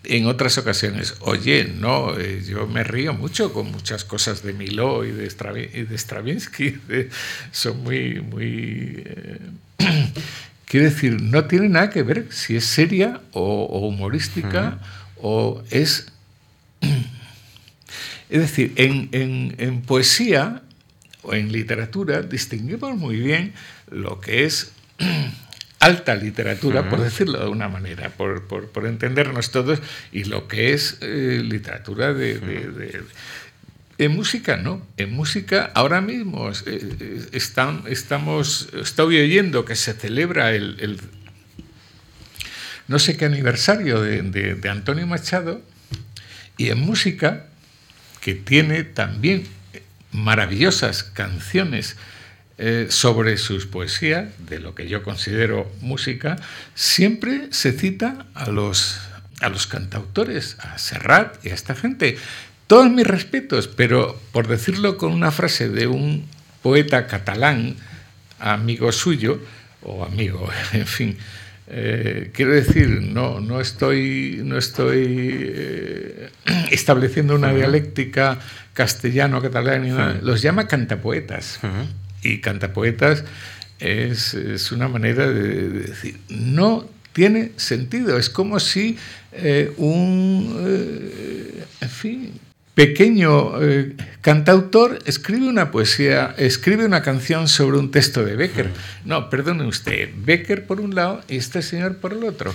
en otras ocasiones. Oye, no, eh, yo me río mucho con muchas cosas de Miló y de, Stravinsky, son muy, muy... Eh, Quiere decir, no tiene nada que ver si es seria o, humorística o es... Es decir, en, poesía o en literatura distinguimos muy bien lo que es alta literatura, por decirlo de una manera, por, entendernos todos, y lo que es eh, literatura de, en música no, en música ahora mismo eh, eh, están, estamos, estoy oyendo que se celebra el, no sé qué aniversario de, Antonio Machado y en música, que tiene también maravillosas canciones eh, sobre sus poesías, de lo que yo considero música, siempre se cita a los, a los cantautores, a Serrat y a esta gente. Todos mis respetos, pero por decirlo con una frase de un poeta catalán, amigo suyo, o amigo, en fin, eh, quiero decir, no, no estoy, no estoy eh, estableciendo una dialéctica castellano-catalán, los llama cantapoetas. Y cantapoetas es, es, una manera de, decir, no tiene sentido, es como si eh, un, en fin, pequeño eh, cantautor escribe una poesía, escribe una canción sobre un texto de Becker. No, perdone usted, Becker por un lado y este señor por el otro.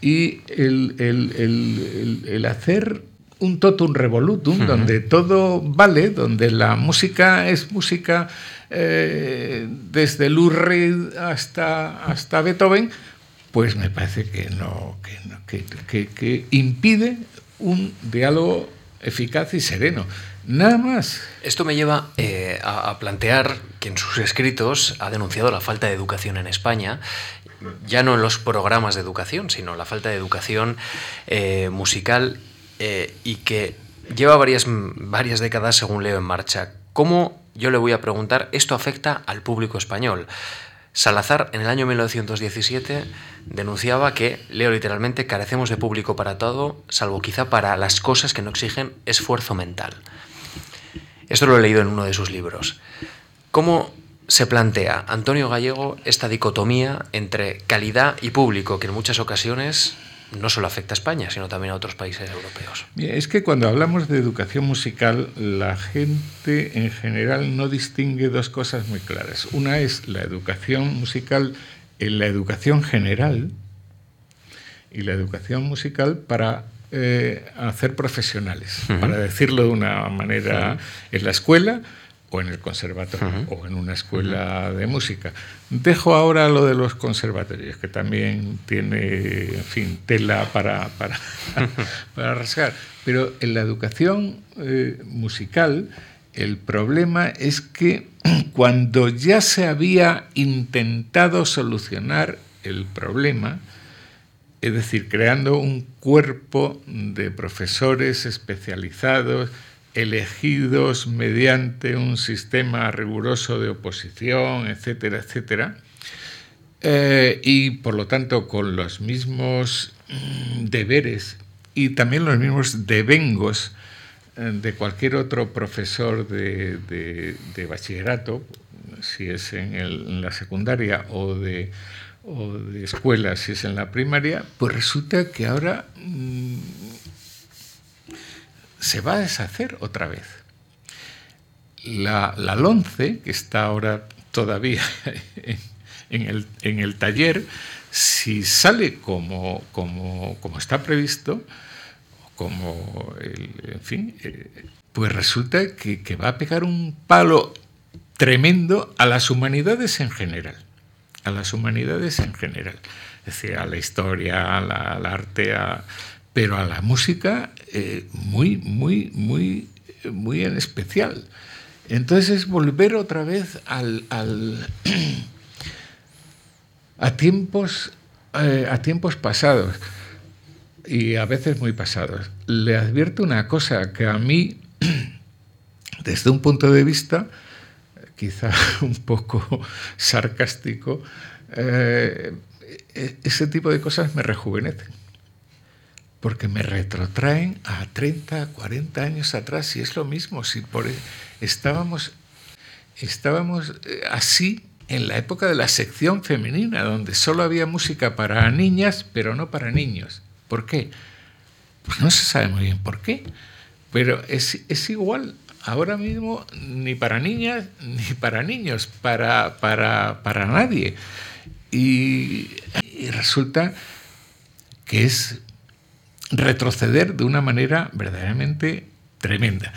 Y el, hacer un totum revolutum, donde todo vale, donde la música es música eh, desde Lou Reed hasta, hasta Beethoven, pues me parece que no, que impide un diálogo eficaz y sereno. Nada más. Esto me lleva eh, a, plantear que en sus escritos ha denunciado la falta de educación en España, ya no en los programas de educación, sino la falta de educación eh, musical eh, y que lleva varias, varias décadas, según leo, en marcha. ¿Cómo, yo le voy a preguntar, esto afecta al público español? Salazar, en el año 1917, denunciaba que, leo literalmente, carecemos de público para todo, salvo quizá para las cosas que no exigen esfuerzo mental. Esto lo he leído en uno de sus libros. ¿Cómo se plantea Antonio Gallego esta dicotomía entre calidad y público, que en muchas ocasiones no solo afecta a España, sino también a otros países europeos. Es que cuando hablamos de educación musical, la gente en general no distingue dos cosas muy claras. Una es la educación musical en la educación general y la educación musical para a hacer profesionales, para decirlo de una manera, en la escuela o en el conservatorio o en una escuela de música. Dejo ahora lo de los conservatorios, que también tiene, en fin, tela para, para, para rasgar. Pero en la educación eh, musical, el problema es que cuando ya se había intentado solucionar el problema, es decir, creando un cuerpo de profesores especializados, elegidos mediante un sistema riguroso de oposición, etcétera, etcétera, eh, y por lo tanto con los mismos mm, deberes y también los mismos devengos eh, de cualquier otro profesor de, bachillerato, si es en, la secundaria o de, o de escuela, si es en la primaria, pues resulta que ahora mm, se va a deshacer otra vez. La, la LONCE, que está ahora todavía en el, en el taller, si sale como, como, como está previsto, como, en fin, eh, pues resulta que, que, va a pegar un palo tremendo a las humanidades en general, a las humanidades en general, es decir, a la historia, al arte, a, pero a la música eh, muy, muy, muy, muy en especial. Entonces es volver otra vez al, a, tiempos, eh, a tiempos pasados y a veces muy pasados. Le advierto una cosa que a mí, desde un punto de vista quizá un poco sarcástico, eh, e-, ese tipo de cosas me rejuvenecen porque me retrotraen a 30, 40 años atrás y es lo mismo, si por, e, estábamos, estábamos eh, así en la época de la sección femenina, donde solo había música para niñas, pero no para niños. ¿Por qué? Pues no se sabe muy bien por qué, pero es, es igual ahora mismo ni para niñas ni para niños, para, para, para nadie. Y, y resulta que es retroceder de una manera verdaderamente tremenda.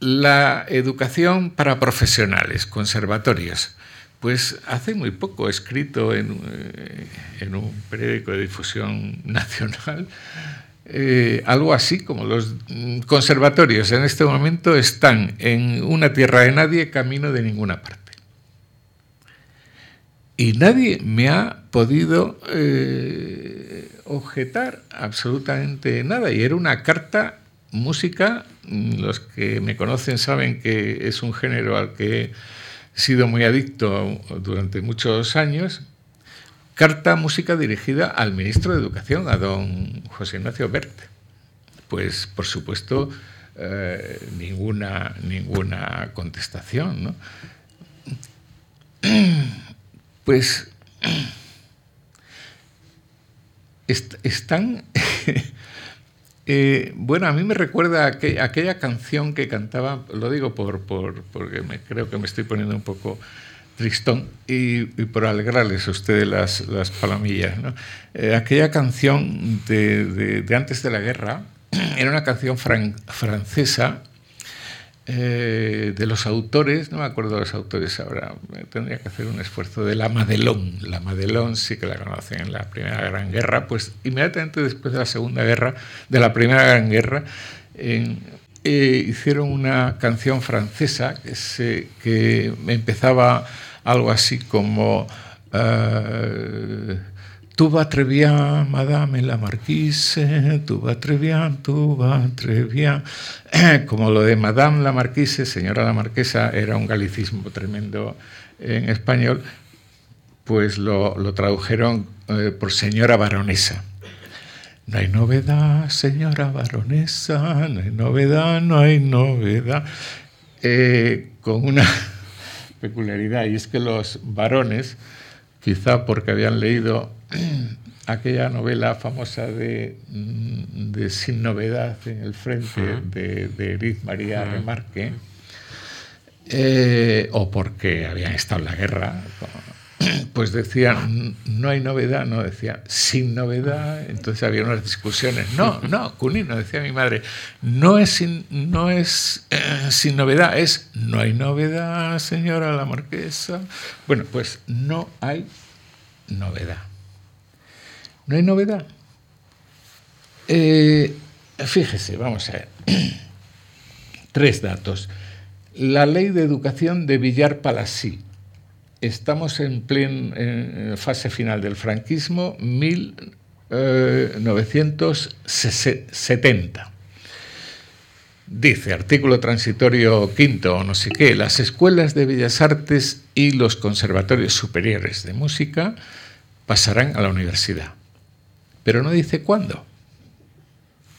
La educación para profesionales, conservatorios. Pues hace muy poco he escrito en, eh, un periódico de difusión nacional eh, algo así como los conservatorios en este momento están en una tierra de nadie, camino de ninguna parte. Y nadie me ha podido eh, objetar absolutamente nada. Y era una carta música. Los que me conocen saben que es un género al que he sido muy adicto durante muchos años. Carta música dirigida al ministro de Educación, a don José Ignacio Bert. Pues, por supuesto, eh, ninguna, ninguna contestación. ¿no? Pues están... Eh, bueno, a mí me recuerda aquella canción que cantaba, lo digo por, porque me, creo que me estoy poniendo un poco tristón y, por alegrarles a ustedes las, las palomillas. Eh, aquella canción de, antes de la guerra era una canción francesa eh, de los autores, no me acuerdo de los autores ahora, tendría que hacer un esfuerzo, de la Madelón. La Madelón sí que la conocen en la Primera Gran Guerra, pues inmediatamente después de la Segunda Guerra, de la Primera Gran Guerra, eh, hicieron una canción francesa que, se, que empezaba algo así como... Uh, Tout va très bien, madame la marquise, tout va très bien, tout va très bien. Como lo de madame la marquise, señora la marquesa, era un galicismo tremendo en español, pues lo, lo tradujeron eh, por señora baronesa. No hay novedad, señora baronesa, no hay novedad, no hay novedad. Eh, con una peculiaridad, y es que los varones, quizá porque habían leído aquella novela famosa de, mm, de, Sin novedad en el frente de, de María Remarque, eh, o porque habían estado en la guerra, pues decía, no hay novedad, no decía, sin novedad, entonces había unas discusiones. No, no, Cunino, decía mi madre, no es sin, no es, eh, sin novedad, es no hay novedad, señora la marquesa. Bueno, pues no hay novedad. No hay novedad. Eh, fíjese, vamos a ver. Tres datos. La ley de educación de Villar Palasí. Estamos en plena fase final del franquismo, 1970. Dice, artículo transitorio quinto o no sé qué, las escuelas de bellas artes y los conservatorios superiores de música pasarán a la universidad. Pero no dice cuándo.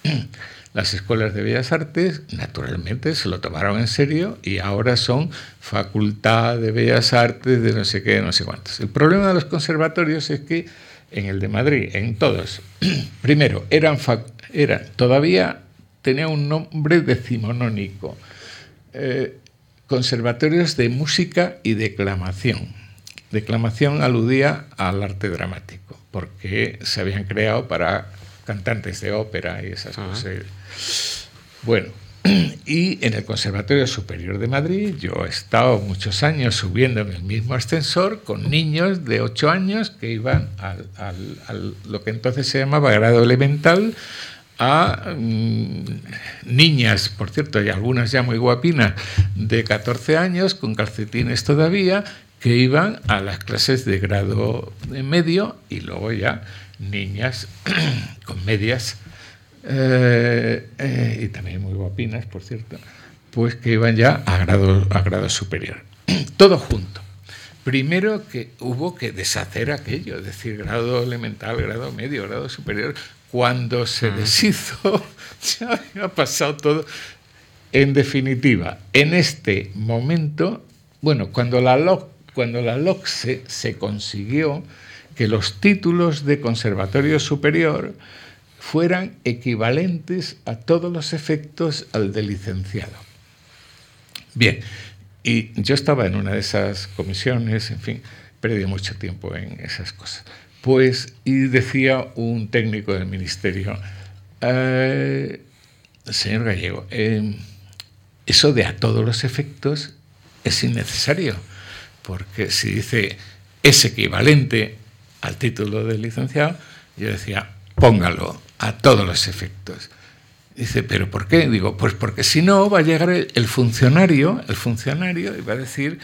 Las escuelas de bellas artes, naturalmente, se lo tomaron en serio y ahora son facultad de bellas artes de no sé qué, no sé cuántos. El problema de los conservatorios es que en el de Madrid, en todos, primero, eran, todavía tenía un nombre decimonónico. Eh, conservatorios de música y declamación. Declamación aludía al arte dramático, porque se habían creado para cantantes de ópera y esas cosas. Bueno, y en el Conservatorio Superior de Madrid yo he estado muchos años subiendo en el mismo ascensor con niños de 8 años que iban al, al, lo que entonces se llamaba grado elemental, a mm, niñas, por cierto, y algunas ya muy guapinas, de 14 años, con calcetines todavía, que iban a las clases de grado medio y luego ya niñas con medias eh, eh, y también muy guapinas, por cierto, pues que iban ya a grado, a grado superior. Todo junto. Primero que hubo que deshacer aquello, es decir, grado elemental, grado medio, grado superior. Cuando se mm. deshizo, ya había pasado todo. En definitiva, en este momento, bueno, cuando la LOC, cuando la LOCSE se consiguió, que los títulos de conservatorio superior fueran equivalentes a todos los efectos al de licenciado. Bien, y yo estaba en una de esas comisiones, en fin, perdí mucho tiempo en esas cosas. Pues, y decía un técnico del ministerio, eh, señor Gallego, eh, eso de a todos los efectos es innecesario, porque si dice es equivalente al título de licenciado, yo decía, póngalo a todos los efectos. Dice, ¿pero por qué? Digo, pues porque si no va a llegar el funcionario, el funcionario, y va a decir,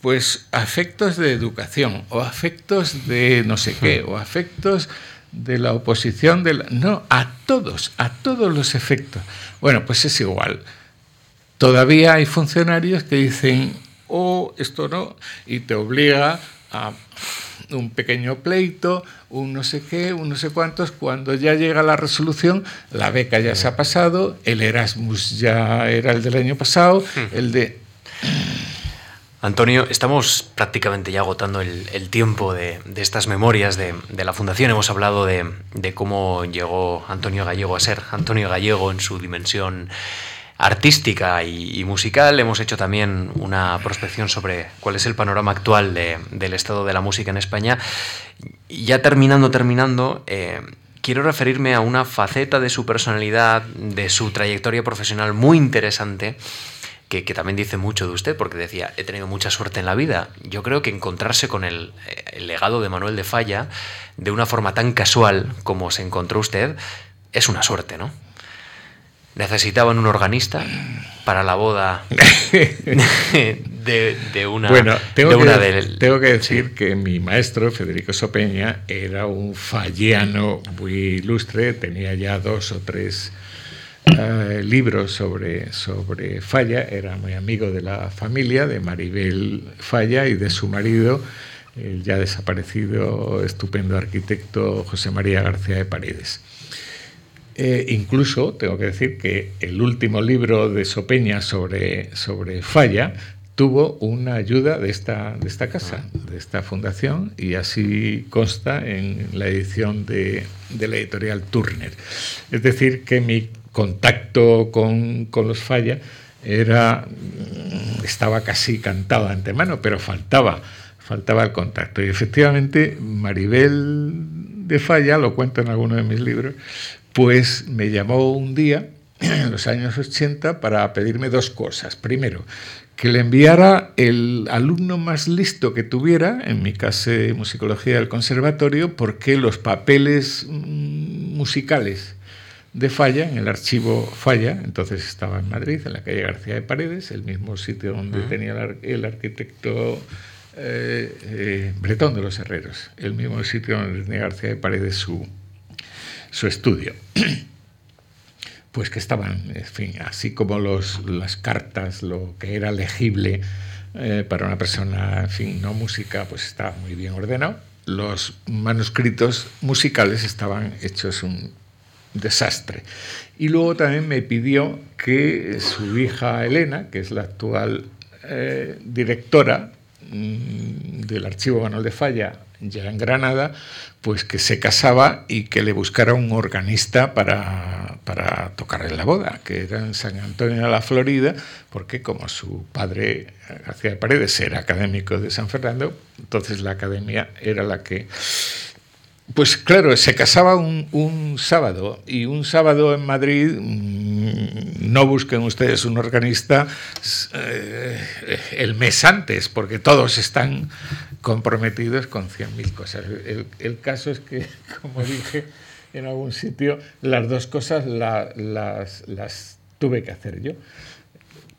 pues afectos de educación, o afectos de no sé qué, o afectos de la oposición de la... No, a todos, a todos los efectos. Bueno, pues es igual. Todavía hay funcionarios que dicen, oh, esto no, y te obliga a un pequeño pleito, un no sé qué, un no sé cuántos, cuando ya llega la resolución, la beca ya se ha pasado, el Erasmus ya era el del año pasado, hmm. el de... Antonio, estamos prácticamente ya agotando el, tiempo de, estas memorias de, la Fundación. Hemos hablado de, de cómo llegó Antonio Gallego a ser Antonio Gallego en su dimensión artística y, musical. Hemos hecho también una prospección sobre cuál es el panorama actual del estado de la música en España. Ya terminando, terminando, eh, quiero referirme a una faceta de su personalidad, de su trayectoria profesional muy interesante. Que, también dice mucho de usted, porque decía, he tenido mucha suerte en la vida. Yo creo que encontrarse con el, el legado de Manuel de Falla de una forma tan casual como se encontró usted, es una suerte, ¿no? Necesitaban un organista para la boda de, una bueno tengo, que, tengo que decir que mi maestro Federico Sopeña era un falliano muy ilustre tenía ya dos o tres eh, libros sobre, sobre Falla era muy amigo de la familia de Maribel Falla y de su marido el ya desaparecido estupendo arquitecto José María García de Paredes eh, incluso tengo que decir que el último libro de Sopeña sobre, sobre Falla tuvo una ayuda de esta, de esta casa, de esta fundación, y así consta en la edición de, de la editorial Turner. Es decir, que mi contacto con, con los Falla era, estaba casi cantado de antemano, pero faltaba faltaba el contacto. Y efectivamente, Maribel de Falla, lo cuento en alguno de mis libros, pues me llamó un día, en los años 80, para pedirme dos cosas. Primero, que le enviara el alumno más listo que tuviera, en mi caso de musicología del conservatorio, porque los papeles mm, musicales de Falla, en el archivo Falla, entonces estaba en Madrid, en la calle García de Paredes, el mismo sitio donde tenía el, arquitecto eh, eh, Bretón de los Herreros, el mismo sitio donde tenía García de Paredes su, su estudio. Pues que estaban, en fin, así como los, las cartas, lo que era legible eh, para una persona, en fin, no música, pues estaba muy bien ordenado. Los manuscritos musicales estaban hechos un desastre. Y luego también me pidió que su hija Elena, que es la actual eh, directora mm, del Archivo Manuel de Falla, ya en Granada, pues que se casaba y que le buscara un organista para, para tocar en la boda, que era en San Antonio de la Florida, porque como su padre García de Paredes era académico de San Fernando, entonces la academia era la que pues claro, se casaba un, sábado y un sábado en Madrid, mm, no busquen ustedes un organista eh, el mes antes, porque todos están comprometidos con 100.000 cosas. El, caso es que, como dije en algún sitio, las dos cosas las, las, tuve que hacer yo.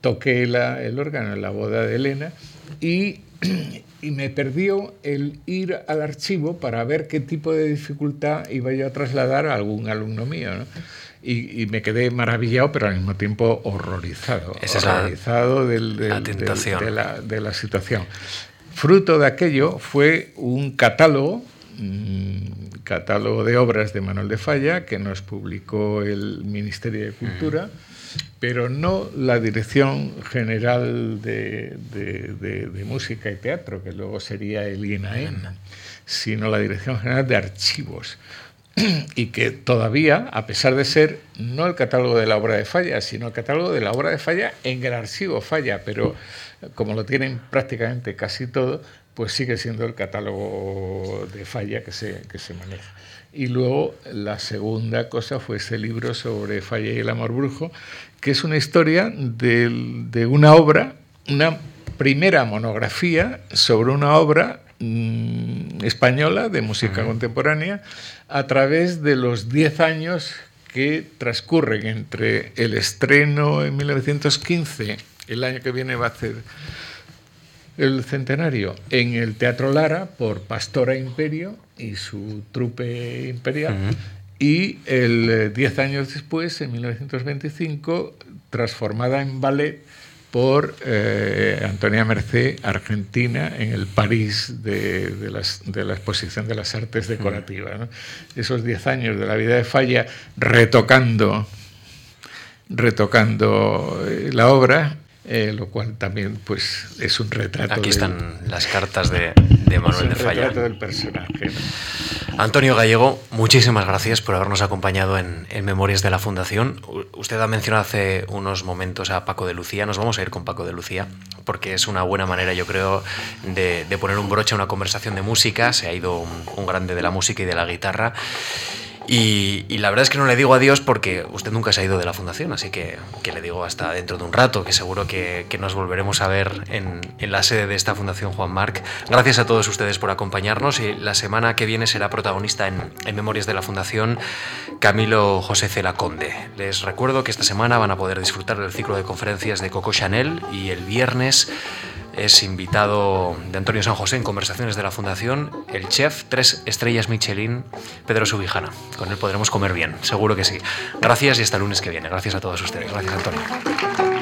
Toqué el órgano en la boda de Elena y y me perdió el ir al archivo para ver qué tipo de dificultad iba yo a trasladar a algún alumno mío. Y, me quedé maravillado, pero al mismo tiempo horrorizado. horrorizado de, la, situación. Fruto de aquello fue un catálogo, mm, catálogo de obras de Manuel de Falla, que nos publicó el Ministerio de Cultura pero no la Dirección General de, Música y Teatro, que luego sería el INAEM, sino la Dirección General de Archivos. Y que todavía, a pesar de ser no el catálogo de la obra de Falla, sino el catálogo de la obra de Falla en el archivo Falla, pero como lo tienen prácticamente casi todo, pues sigue siendo el catálogo de Falla que se, que se maneja. Y luego la segunda cosa fue ese libro sobre Falla y el amor brujo, que es una historia de, una obra, una primera monografía sobre una obra mm, española de música contemporánea a través de los 10 años que transcurren entre el estreno en 1915, el año que viene va a ser el centenario en el Teatro Lara por Pastora Imperio y su trupe imperial. Y el 10 eh, años después, en 1925, transformada en ballet por eh, Antonia Mercé, Argentina, en el París de, la exposición de las artes decorativas. Esos 10 años de la vida de Falla retocando, retocando eh, la obra eh, lo cual también pues, es un retrato. Aquí están las cartas de, Manuel de Falla. retrato del personaje. Antonio Gallego, muchísimas gracias por habernos acompañado en, Memorias de la Fundación. Usted ha mencionado hace unos momentos a Paco de Lucía. Nos vamos a ir con Paco de Lucía porque es una buena manera, yo creo, de, poner un broche a una conversación de música. Se ha ido un grande de la música y de la guitarra. Y, la verdad es que no le digo adiós porque usted nunca se ha ido de la fundación, así que, le digo hasta dentro de un rato, que seguro que, nos volveremos a ver en, la sede de esta fundación Juan Marc. Gracias a todos ustedes por acompañarnos y la semana que viene será protagonista en, en Memorias de la Fundación Camilo José Cela Conde. Les recuerdo que esta semana van a poder disfrutar del ciclo de conferencias de Coco Chanel y el viernes es invitado de Antonio San José en Conversaciones de la Fundación, el chef tres estrellas Michelin, Pedro Subijana. Con él podremos comer bien, seguro que sí. Gracias y hasta el lunes que viene. Gracias a todos ustedes. Gracias, Antonio.